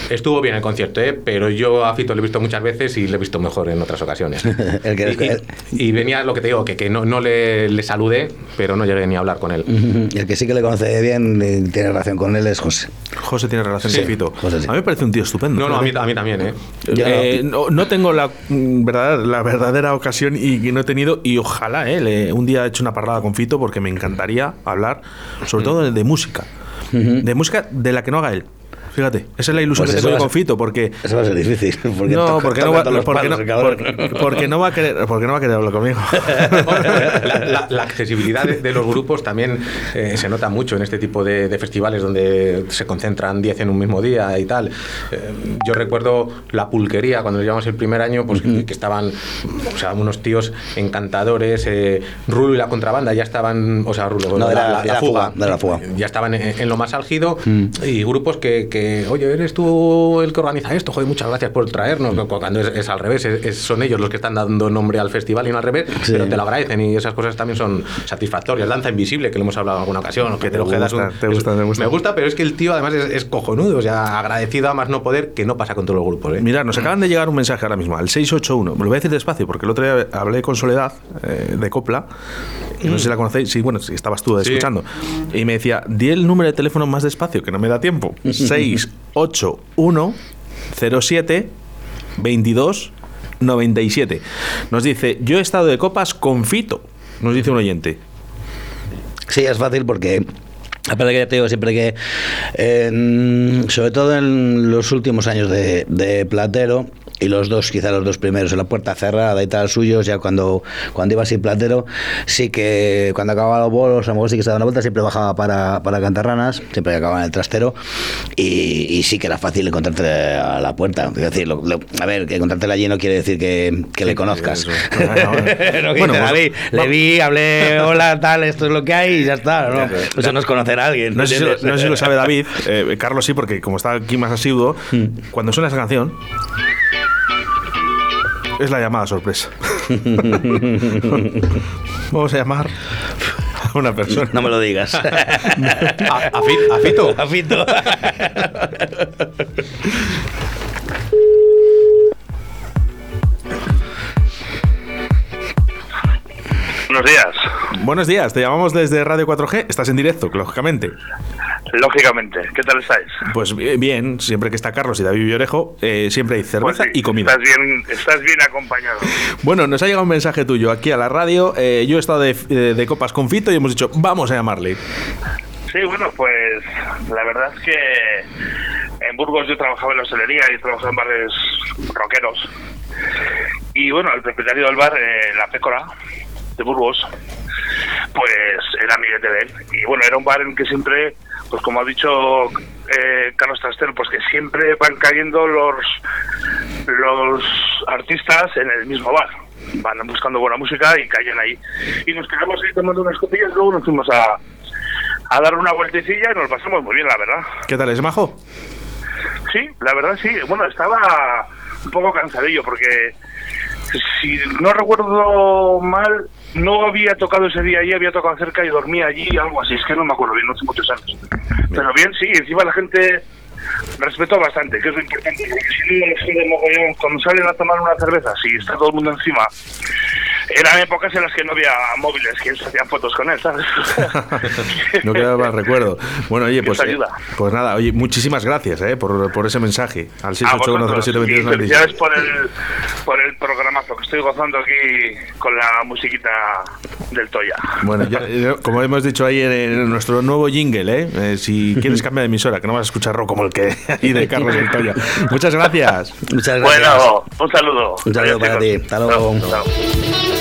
estuvo bien el concierto, ¿eh? pero yo a Fito le he visto muchas veces y le he visto mejor en otras ocasiones. El que- y, y- y venía lo que te digo, que, que no, no le, le saludé, pero no llegué ni a hablar con él. Y el que sí que le conoce bien y tiene relación con él es José. José tiene relación Sí, con Fito. José sí. A mí me parece un tío estupendo. No, no, a mí, a mí también, ¿eh? Eh, no, no tengo la, mm, verdad, la verdadera ocasión y no he tenido y ojalá eh, le- un día he hecho una parlada con Fito porque me encantaría hablar sobre todo de, de música. De música de la que no haga él fíjate esa es la ilusión Pues que tengo con Fito porque Eso va a ser difícil. Porque no, toca- porque no, va, todos los porque, palos, no, el cabrón. porque- porque no va a querer porque no va a querer hablar conmigo la, la- la accesibilidad de, de los grupos también eh, se nota mucho en este tipo de, de festivales donde se concentran 10 en un mismo día y tal. Eh, yo recuerdo la pulquería cuando llevamos el primer año, pues que, que estaban o sea, unos tíos encantadores. eh, Rulo y la contrabanda ya estaban, o sea, Rulo, No, la, la- la fuga, Fuga, era Fuga. ya estaban en, en lo más álgido y grupos que, que, oye, eres tú el que organiza esto, joder, muchas gracias por traernos. Cuando es, es al revés, es- es- son ellos los que están dando nombre al festival y no al revés, Sí. pero te lo agradecen y esas cosas también son satisfactorias. Danza invisible, que lo hemos hablado en alguna ocasión, que te, te lo quedas gusta, un- te es- gusta, te gusta. Me gusta, pero es que el tío además es, cojonudo, o sea, agradecido a más no poder, que no pasa con todos los grupos. ¿eh? Mirad, nos acaban de llegar un mensaje ahora mismo al 681. Me lo voy a decir despacio porque el otro día hablé con Soledad eh, de Copla. Y no sé si la conocéis. Sí, bueno, si estabas tú Sí. escuchando. Y me decía, di el número de teléfono más despacio, que no me da tiempo. 681 07 22 97. Nos dice, yo he estado de copas con Fito. Nos dice un oyente. Sí, es fácil porque. Aparte que ya te digo siempre que, en- sobre todo en los últimos años de, de Platero, y los dos, quizá los dos primeros, en la puerta cerrada y tal, suyos, ya cuando, cuando iba sin Platero, sí que cuando acababa los bolos, a lo mejor sí que se daba una vuelta, siempre bajaba para, para Cantarranas, siempre acababa en el trastero, y, y sí que era fácil encontrarte a la puerta. Es decir, lo- lo- a ver, que encontrártela allí no quiere decir que, que le conozcas. Bueno, No, pues- le vi, hablé, hola, tal, esto es lo que hay y ya está. ¿no? Eso no es conocer a alguien. No sé, si no sé si lo sabe David, eh, Carlos sí, porque como está aquí más asiduo, cuando suena esa canción, es la llamada sorpresa. Vamos a llamar a una persona. No me lo digas. A, a Fi- a Fito. A Fito. Buenos días. Buenos días, te llamamos desde Radio 4G. Estás en directo, lógicamente. Lógicamente, ¿qué tal estáis? Pues bi- bien, siempre que está Carlos y David Villorejo, eh, siempre hay cerveza Pues sí, y comida. Estás bien, estás bien acompañado. Bueno, nos ha llegado un mensaje tuyo aquí a la radio. eh, yo he estado de, de- de copas con Fito y hemos dicho, vamos a llamarle. Sí, bueno, pues la verdad es que en Burgos yo trabajaba en la hostelería y trabajaba en bares rockeros. Y bueno, el propietario del bar, eh, La Pécora, de Burgos, pues era amiguete de él. Y bueno, era un bar en el que siempre, pues como ha dicho eh, Carlos Trastero, pues que siempre van cayendo los, los artistas en el mismo bar. Van buscando buena música y caen ahí. Y nos quedamos ahí tomando unas copillas, luego nos fuimos a, a dar una vueltecilla y nos pasamos muy bien, la verdad. ¿Qué tal, es majo? Sí, la verdad sí. Bueno, estaba un poco cansadillo porque si no recuerdo mal, no había tocado ese día allí, había tocado cerca y dormía allí, algo así. Es que no me acuerdo bien, no hace muchos años. Pero bien, sí, encima la gente respetó bastante, que es lo importante. Porque si no, la gente mogollón, cuando salen a tomar una cerveza, si está todo el mundo encima. Eran épocas en las que no había móviles, que se hacían fotos con él, ¿sabes? No queda más recuerdo. Bueno, oye, pues, eh, ayuda. pues nada, oye, muchísimas gracias eh, por, por ese mensaje al A vosotros. Y 681072296. felicidades por el, por el programazo que estoy gozando aquí con la musiquita del Toya. Bueno, ya, eh, como hemos dicho ahí en, en nuestro nuevo jingle, ¿eh? Eh, si quieres cambiar de emisora, que no vas a escuchar rock como el que hay de Carlos Montoya. Muchas gracias. Muchas gracias. Bueno, un saludo. Un saludo para ti. Hasta luego. Chao, chao.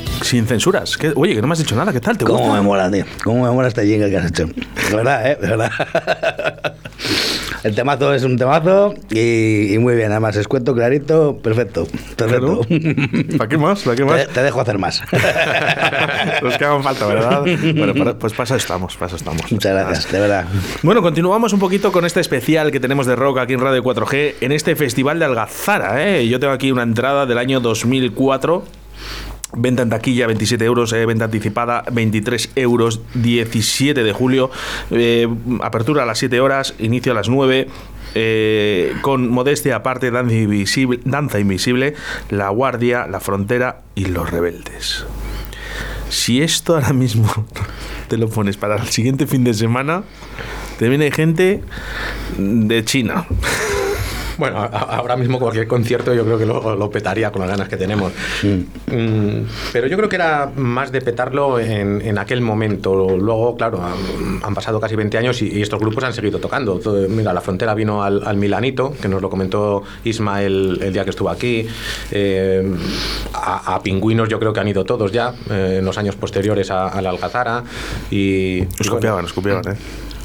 sin censuras. ¿Qué- Oye, que no me has dicho nada. ¿Qué tal? ¿Te ¿Cómo gusta? me mola, tío? ¿Cómo me mola este jingle que has hecho? De verdad, ¿eh? De verdad. El temazo es un temazo y, y muy bien. Además, es cuento clarito, perfecto. Perfecto. ¿Para qué más? ¿Para qué Te, más? te dejo hacer más. Los que hagan falta, ¿verdad? Bueno, para- pues pasa estamos, pasa estamos. Muchas gracias, de verdad. Bueno, continuamos un poquito con este especial que tenemos de rock aquí en Radio 4G en este festival de Algazara. ¿eh? Yo tengo aquí una entrada del año 2004. Venta en taquilla 27 euros, eh, venta anticipada 23 euros, 17 de julio, eh, apertura a las 7 horas, inicio a las 9. eh, con modestia aparte, danza invisible, danza invisible, La Guardia, La Frontera y Los Rebeldes. Si esto ahora mismo te lo pones para el siguiente fin de semana, te viene gente de China. Bueno, ahora mismo cualquier concierto yo creo que lo, lo petaría con las ganas que tenemos. Mm, pero yo creo que era más de petarlo en, en aquel momento. Luego, claro, han, han pasado casi 20 años y, y estos grupos han seguido tocando. Mira, La Frontera vino al, al Milanito, que nos lo comentó Isma el, el día que estuvo aquí. Eh, a, a Pingüinos yo creo que han ido todos ya, eh, en los años posteriores a, a la Alcazara. Y, Nos y bueno, copiaban, nos copiaban, ¿eh?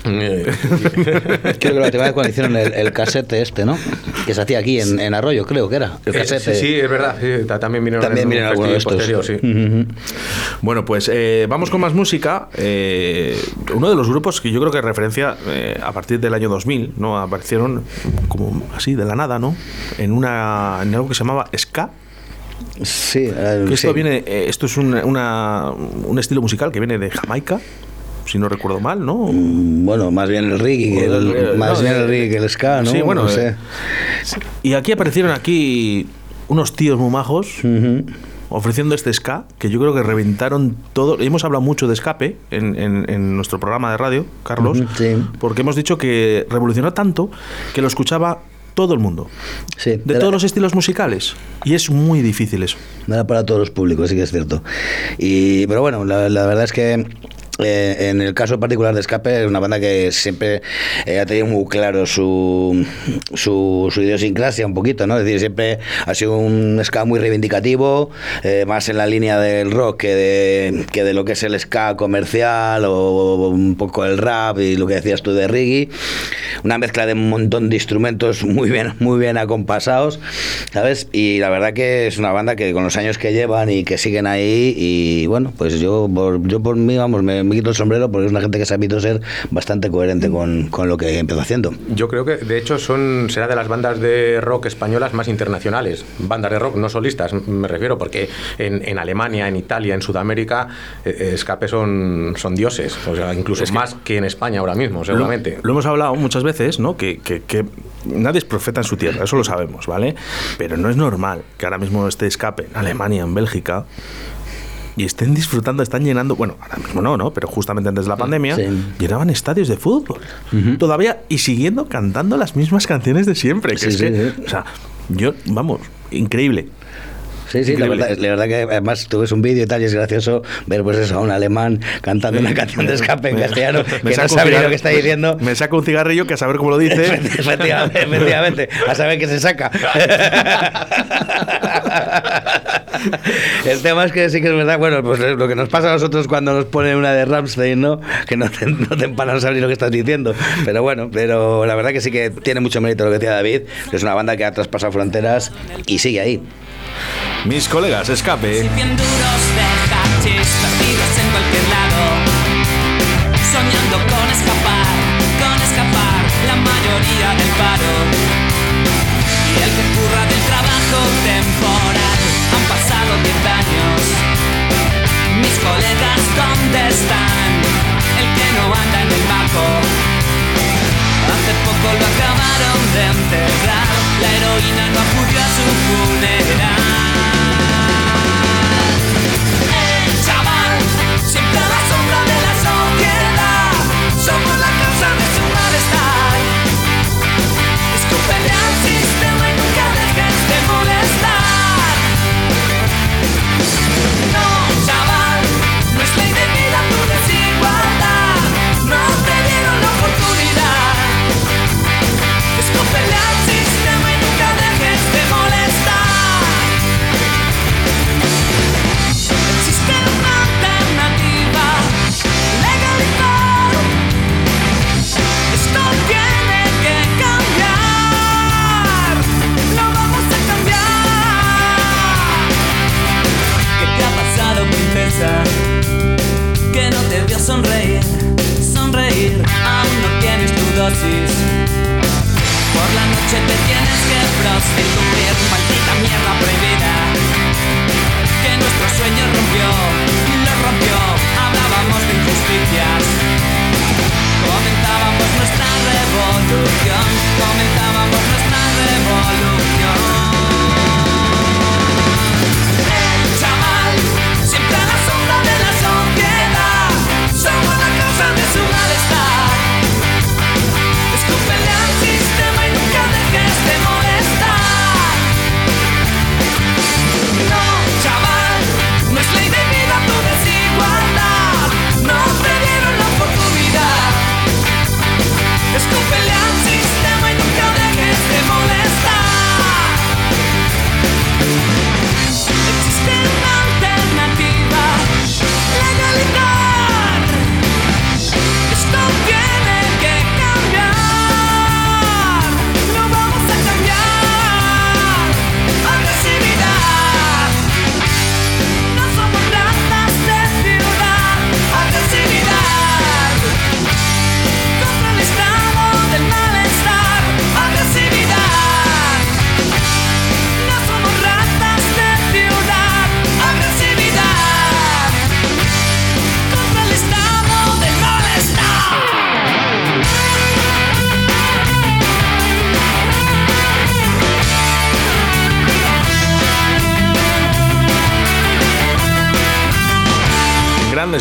eh, Creo que la última vez cuando hicieron el, el casete este, ¿no? Que se hacía aquí en, en Arroyo, creo que era. El Eh, casete. sí, sí, es verdad. sí, ta- también vinieron También en un de estos. posterior, sí. Bueno, pues eh, vamos con más música. Eh, uno de los grupos que yo creo que referencia a partir del año 2000, ¿no? Aparecieron como así de la nada, ¿no? En una en algo que se llamaba ska. Sí, Que esto sí. viene, esto es un, una- un estilo musical que viene de Jamaica, si no recuerdo mal, ¿no? Mm, Bueno, más bien el reggae, que el- Eh, más no, bien el reggae que el ska, ¿no? sí, bueno, No sé. eh, Y aquí aparecieron aquí unos tíos muy majos. Ofreciendo este ska, que yo creo que reventaron todo. Hemos hablado mucho de escape en, en- en nuestro programa de radio, Carlos, sí. porque hemos dicho que revolucionó tanto que lo escuchaba todo el mundo, Sí, de era- todos los estilos musicales. Y es muy difícil eso. Era para todos los públicos, sí que es cierto. Y, pero bueno, la, la verdad es que eh, en el caso particular de Escape es una banda que siempre eh, ha tenido muy claro su, su, su idiosincrasia un poquito, ¿no? Es decir, siempre ha sido un ska muy reivindicativo, eh, más en la línea del rock que de, que de lo que es el ska comercial o un poco el rap y lo que decías tú de reggae. una mezcla de un montón de instrumentos muy bien, muy bien acompasados, ¿sabes? Y la verdad que es una banda que con los años que llevan y que siguen ahí, y bueno, pues yo por, yo por mí, vamos, me, me quito el sombrero porque es una gente que se ha visto ser bastante coherente con, con lo que empezó haciendo. Yo creo que, de hecho, son será de las bandas de rock españolas más internacionales. Bandas de rock, no solistas, me refiero, porque en, en Alemania, en Italia, en Sudamérica, eh, Escape son, son dioses. O sea, incluso más que en España ahora mismo, seguramente. Lo, lo hemos hablado muchas veces, ¿no? Que, que- que nadie es profeta en su tierra, eso lo sabemos, ¿vale? Pero no es normal que ahora mismo esté escape en Alemania, en Bélgica. Y estén disfrutando, están llenando, bueno, ahora mismo no, ¿no? Pero justamente antes de la pandemia, Sí. llenaban estadios de fútbol. Todavía, y siguiendo cantando las mismas canciones de siempre. Que Sí, es sí, que, sí. o sea, yo, vamos, increíble. Sí, sí, la verdad, la verdad que además tú ves un vídeo y tal y es gracioso ver pues eso, a un alemán cantando una canción de escape en castellano me que no sabe lo que está diciendo. Me saco un cigarrillo que a saber cómo lo dice. efectivamente, efectivamente, a saber qué se saca. El tema es que sí que es verdad, bueno, pues lo que nos pasa a nosotros cuando nos ponen una de Ramstein, ¿no? Que no te, no te empanan a saber lo que estás diciendo. Pero bueno, pero la verdad que sí que tiene mucho mérito lo que decía David, que es una banda que ha traspasado fronteras y sigue ahí. Mis colegas, escape. Bien duros perdidos en cualquier lado lo acabaron de enterrar. La heroína no acudió a su funeral Por la noche te tienes que prostituir Maldita mierda prohibida que nuestro sueño rompió, lo rompió, hablábamos de injusticias. Comentábamos nuestra revolución,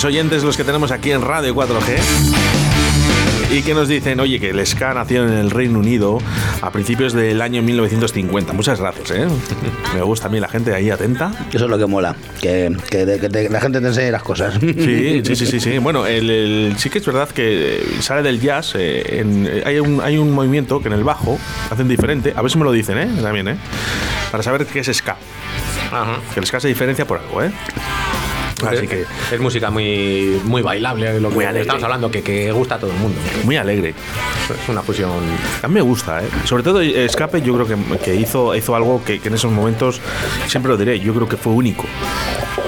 Oyentes los que tenemos aquí en Radio 4G. Y que nos dicen, oye, que el ska nació en el Reino Unido a principios del año 1950. Muchas gracias, ¿eh? Me gusta a mí la gente ahí atenta. Eso es lo que mola, que, que, de- que te- la gente te enseñe las cosas. Sí, sí, sí, sí, sí. Bueno, el, el- sí que es verdad que eh, sale del jazz. eh, en- eh, hay, un, hay un movimiento que en el bajo hacen diferente. A ver si me lo dicen, ¿eh? También, ¿eh? Para saber qué es ska. Que el ska se diferencia por algo, ¿eh? Así que Es música muy, muy bailable, de lo que alegre. estamos hablando, que, que gusta a todo el mundo. muy alegre. Es una fusión. A mí me gusta, ¿eh? Sobre todo Escape, yo creo que, que hizo, hizo algo que, que en esos momentos, siempre lo diré, yo creo que fue único.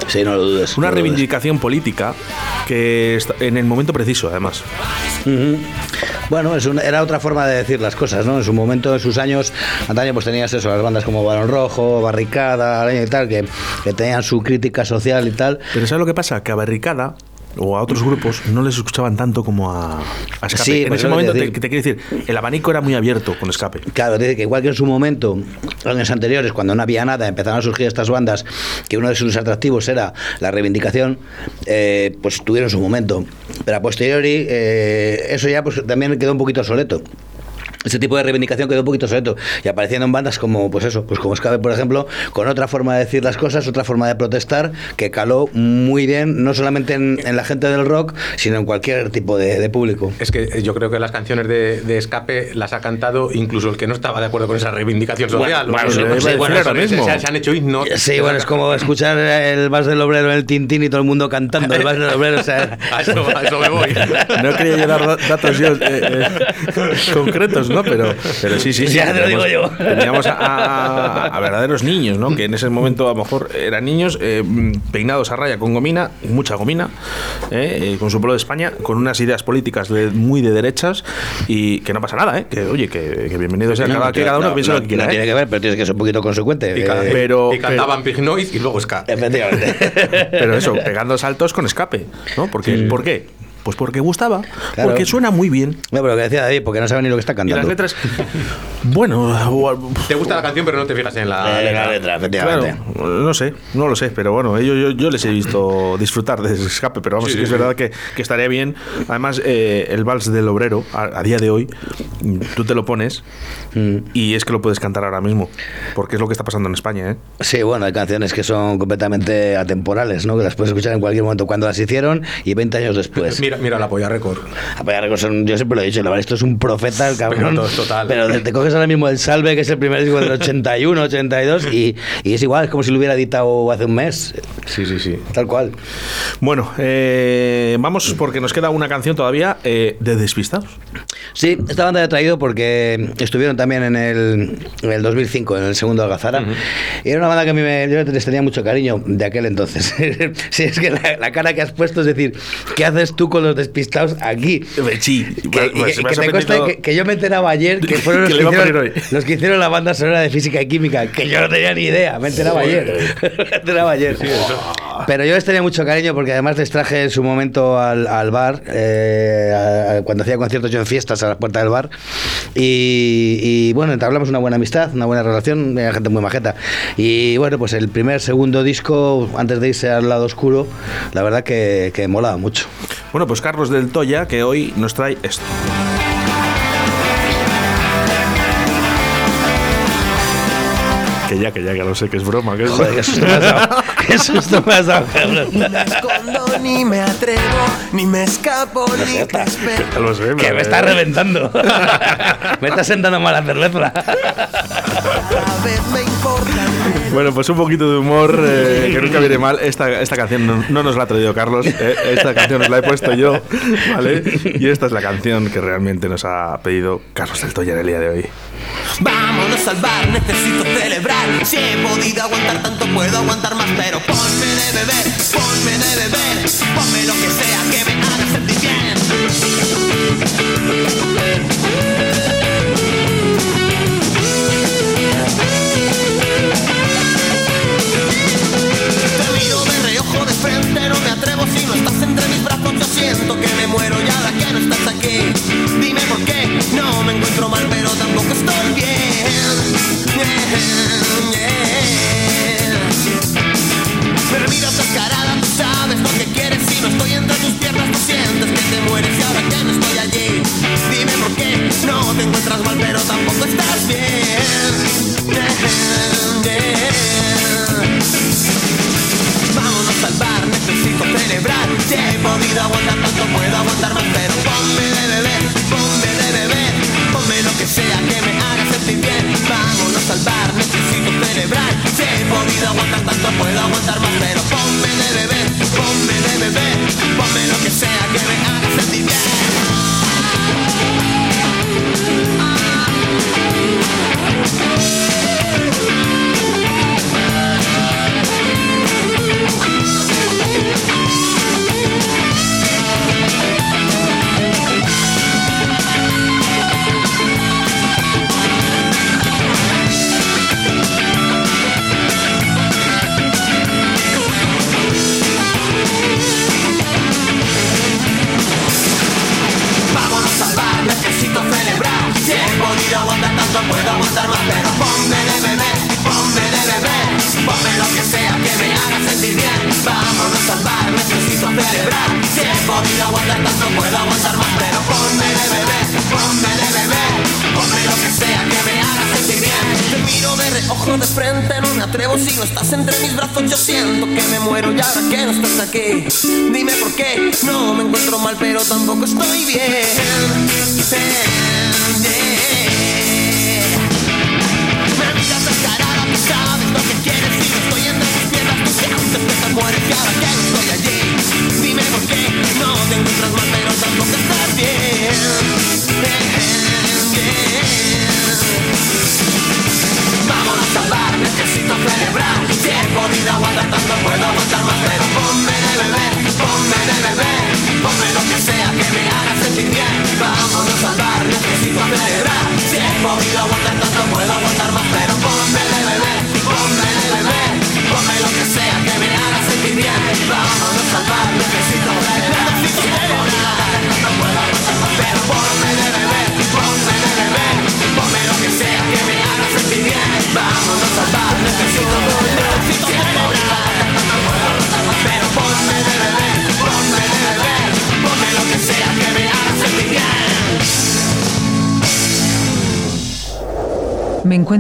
Sí, no lo dudes. Una no lo dudes. reivindicación política que está- en el momento preciso, además. Bueno, es una- era otra forma de decir las cosas, ¿no? En su momento, en sus años, antaño pues tenías eso, las bandas como Balón Rojo, Barricada, Araña y tal, que, que tenían su crítica social y tal. Pero ¿sabes lo que pasa? Que a Barricada o a otros grupos no les escuchaban tanto como a, a Escape. Sí, en pues ese momento, te te, quiero decir, el abanico era muy abierto con Escape. Claro, dice que igual que en su momento, años anteriores, cuando no había nada, empezaron a surgir estas bandas, que uno de sus atractivos era la reivindicación, eh, pues tuvieron su momento. Pero a posteriori, eh, eso ya pues también quedó un poquito soleto. Ese tipo de reivindicación quedó un poquito soleto y apareciendo en bandas como, pues eso, pues como Escape, por ejemplo, con otra forma de decir las cosas, otra forma de protestar, que caló muy bien, no solamente en, en la gente del rock, sino en cualquier tipo de, de público. Es que yo creo que las canciones de, de escape las ha cantado incluso el que no estaba de acuerdo con esa reivindicación social. Bueno, bueno, sí, bueno, se- mismo. se, se han hecho himnos. Sí, bueno, es como escuchar el Vas del Obrero en el Tintín y todo el mundo cantando el Vas del Obrero. O sea, A eso, a eso me voy. No quería yo dar da- datos yo, eh, eh, concretos, ¿no? Pero, pero sí, sí, sí. Ya te lo digo teníamos- yo. Teníamos a, a- a verdaderos niños, ¿no? Que en ese momento a lo mejor eran niños eh, peinados a raya con gomina, mucha gomina, eh, eh, con su pueblo de España, con unas ideas políticas de- muy de derechas y que no pasa nada, ¿eh? Que oye, que, que bienvenido sea cada, que cada uno no, no, lo que quiera. no ¿eh? tiene que ver, pero tienes que ser un poquito consecuente. Y, eh, pero- y cantaban Pig Noise y luego ska. Efectivamente. Pero eso, pegando saltos con escape, ¿no? Porque, ¿Por qué? Pues porque gustaba, Claro. porque suena muy bien. No, pero lo que decía David, porque no sabe ni lo que está Y cantando. las letras, bueno, Te gusta la canción, pero no te fijas en la Eh, letra. la letra, efectivamente. Claro, no sé, no lo sé, pero bueno, yo, yo, yo les he visto disfrutar de ese escape, pero vamos, sí, que es verdad que, que estaría bien. Además, eh, el vals del obrero, a, a día de hoy, tú te lo pones Mm. y es que lo puedes cantar ahora mismo, porque es lo que está pasando en España, ¿eh? Sí, bueno, hay canciones que son completamente atemporales, ¿no? Que las puedes escuchar en cualquier momento cuando las hicieron y 20 años después. Mira, mira la polla récord. Apoyar Records son- yo siempre lo he dicho, la verdad, esto es un profeta, el cabrón. Pero to- total. Pero te coges ahora mismo el Salve, que es el primer disco del 81, 82, y, y es igual, es como si lo hubiera editado hace un mes. Sí, sí, sí. Tal cual. Bueno, eh, vamos porque nos queda una canción todavía eh, de Despistados. Sí, esta banda la he traído porque estuvieron también en el, en el 2005, en el segundo Algazara. Y era una banda que a mí me, yo les tenía mucho cariño de aquel entonces. sí, es que la, la cara que has puesto es decir, ¿qué haces tú con los despistados aquí? Sí, Que, pues, y- que te que, que yo me enteraba ayer que fueron los Que hicieron, los que hicieron la banda sonora de física y química, que yo no tenía ni idea, me enteraba ayer. me enteraba ayer. Pero yo les tenía mucho cariño porque además les traje en su momento al, al bar, eh, a- a- cuando hacía conciertos yo en fiestas a la puerta del bar. Y, y, bueno, entablamos una buena amistad, una buena relación, era gente muy majeta. Y bueno, pues el primer, segundo disco, antes de irse al lado oscuro, la verdad que, que molaba mucho. Bueno, pues Carlos del Toya, que hoy nos trae esto. Ya, que ya, que lo sé que es broma. Que es Joder, qué susto me has dado. Qué susto me has dado, cabrón. Ni me escondo, ni me atrevo, ni me escapo, ni te espero. Ya lo sé, Que me está reventando. me está sentando mal la cerveza. Bueno, pues un poquito de humor eh, que nunca viene mal. Esta, esta canción no, no nos la ha traído Carlos, eh, esta canción nos la he puesto yo, ¿vale? Y esta es la canción que realmente nos ha pedido Carlos del Toya en el día de hoy. Vámonos al bar, necesito celebrar. Si he podido aguantar tanto, puedo aguantar más. Pero ponme de beber, ponme de beber. Ponme lo que sea que me haga sentir bien. De de no me atrevo si no estás entre mis brazos. Yo siento que me muero ya la que no estás aquí. Dime por qué, no me encuentro mal,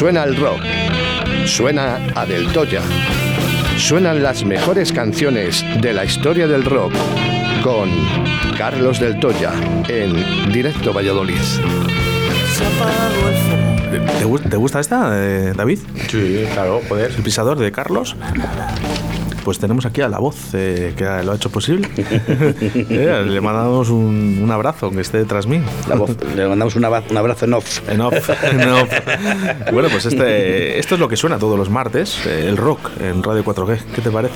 Suena el rock. Suena a Del Toya. Suenan las mejores canciones de la historia del rock con Carlos Del Toya en Directo Valladolid. ¿Te, gu- te gusta esta, eh, David? Sí, claro, joder. El pisador de Carlos. Pues tenemos aquí a la voz eh, que lo ha hecho posible. Eh, le mandamos un, un abrazo, aunque esté detrás mío. La voz- le mandamos un abra- un abrazo en off. En off, en off. Bueno, pues este, esto es lo que suena todos los martes, eh, el rock en Radio 4G. ¿Qué te parece?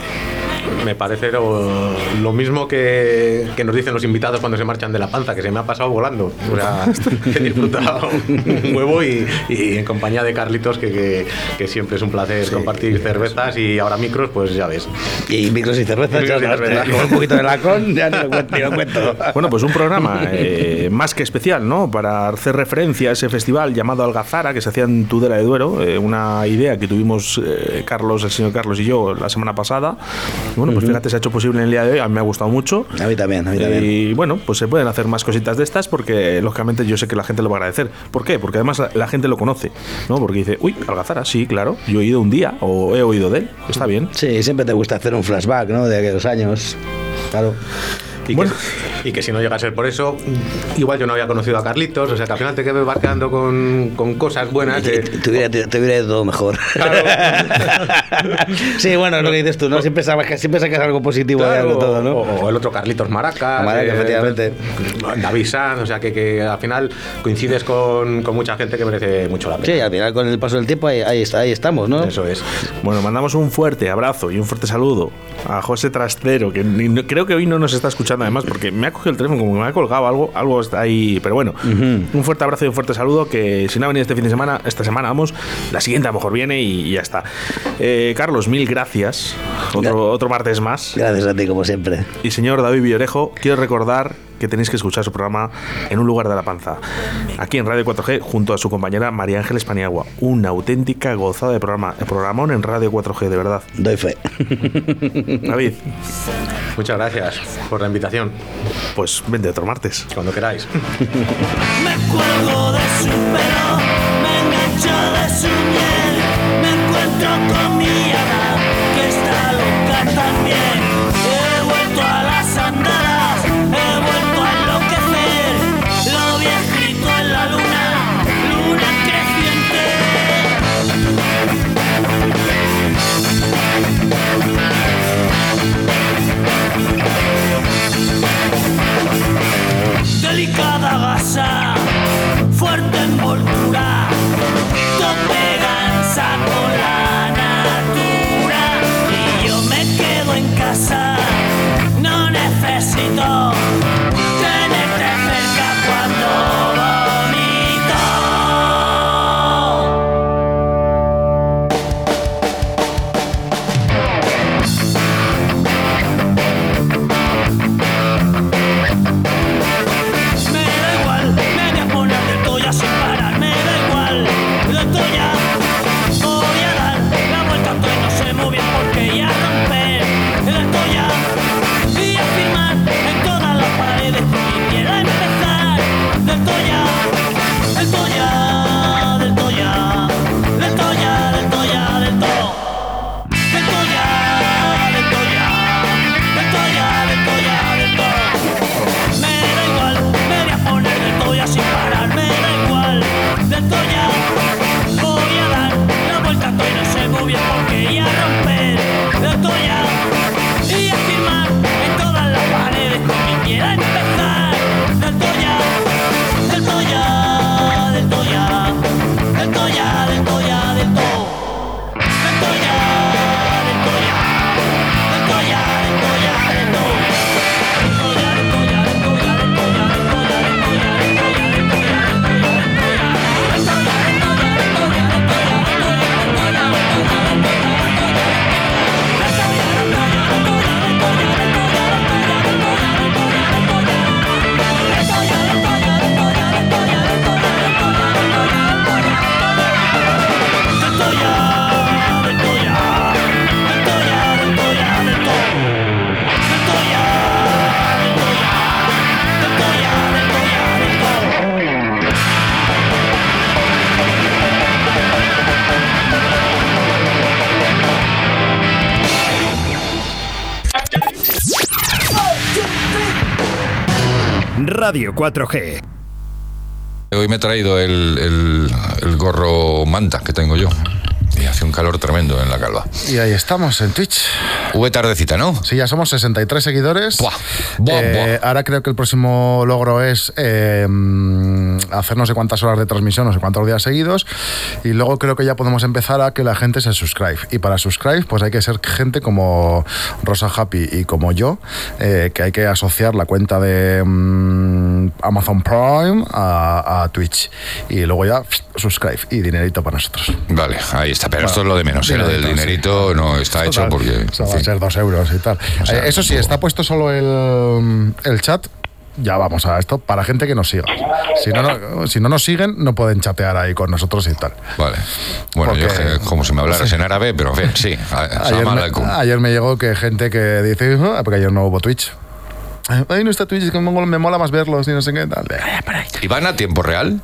Me parece lo, lo mismo que, que nos dicen los invitados cuando se marchan de la panza, que se me ha pasado volando. O sea, he disfrutado un huevo y, y en compañía de Carlitos, que, que- que siempre es un placer compartir cervezas y ahora micros, pues ya ves. Y micros y cervezas, Micros y ya, cervezas. con un poquito de lacón, ya ni lo cuento. ni lo cuento. Bueno, pues un programa eh, más que especial, ¿no? Para hacer referencia a ese festival llamado Algazara, que se hacía en Tudela de Duero, eh, una idea que tuvimos eh, Carlos, el señor Carlos y yo la semana pasada. Bueno, pues fíjate, se ha hecho posible en el día de hoy, a mí me ha gustado mucho. A mí también, a mí también. Y bueno, pues se pueden hacer más cositas de estas porque lógicamente yo sé que la gente lo va a agradecer. ¿Por qué? Porque además la, la gente lo conoce, ¿no? Porque dice, uy, Algazara, sí, claro, yo he ido un día o he oído de él, está bien. Sí, siempre te gusta hacer un flashback, ¿no? De aquellos años. Claro. Y, Bueno. que, y que si no llega a ser por eso, igual yo no había conocido a Carlitos, o sea que al final te quedas barqueando con, con cosas buenas. Te, hubiera, te, te hubiera ido todo mejor. sí, bueno, es lo que dices tú, ¿no? Siempre sabes que siempre sacas algo positivo Claro, de todo, ¿no? o, o el otro Carlitos Maraca. Maraca, que- efectivamente. David Sanz, o sea que, que al final coincides con, con mucha gente que merece mucho la pena. Sí, al final con el paso del tiempo ahí, ahí, estamos, ¿no? Eso es. Bueno, mandamos un fuerte abrazo y un fuerte saludo a José Trastero, que ni- no- creo que hoy no nos está escuchando además, porque me ha cogido el teléfono, como que me ha colgado algo, algo está ahí. Pero bueno, un fuerte abrazo y un fuerte saludo, que si no ha venido este fin de semana, esta semana vamos, la siguiente a lo mejor viene y, y ya está. Eh, Carlos, mil gracias. Otro, otro martes más. Gracias a ti, como siempre. Y señor David Villorejo, quiero recordar que tenéis que escuchar su programa En un lugar de la panza, aquí en Radio 4G, junto a su compañera María Ángeles Paniagua. Una auténtica gozada de programa, el programón en Radio 4G, de verdad. Doy fe. David, Muchas gracias por la invitación. pues vente otro martes. Cuando queráis. Me cuelgo de su pelo, me engancho de su miel, me encuentro con Radio 4G. Hoy me he traído el, el- el gorro manta que tengo yo. Y hace un calor tremendo en la calva. Y ahí estamos en Twitch. V tardecita, ¿no? Sí, ya somos 63 seguidores. Buah, buah, Eh, ahora creo que el próximo logro es eh, mm, hacer no sé cuántas horas de transmisión, no sé cuántos días seguidos. Y luego creo que ya podemos empezar a que la gente se suscribe. Y para subscribe, pues hay que ser gente como Rosa Happy y como yo, eh, que hay que asociar la cuenta de mm, Amazon Prime a, a Twitch. Y luego ya subscribe y dinerito para nosotros. Vale, ahí está. Pero esto es lo de menos. ¿eh? Lo del Dinerito, dinerito no está hecho porque. Va a ser dos euros y tal. sea, Eh, eso sí, está puesto solo el, el chat. Ya vamos a esto para gente que nos siga. Si no, no- si no nos siguen, no pueden chatear ahí con nosotros y tal. Vale. Bueno, yo Porque- que como si me hablaras en árabe, pero en fin, sí. a- Ayer me, aleikum. ayer me llegó que gente que dice, "Ah, porque ayer no hubo Twitch. Ay, no está Twitch, es que me mola más verlos y no sé qué tal. ¿Y van a tiempo real?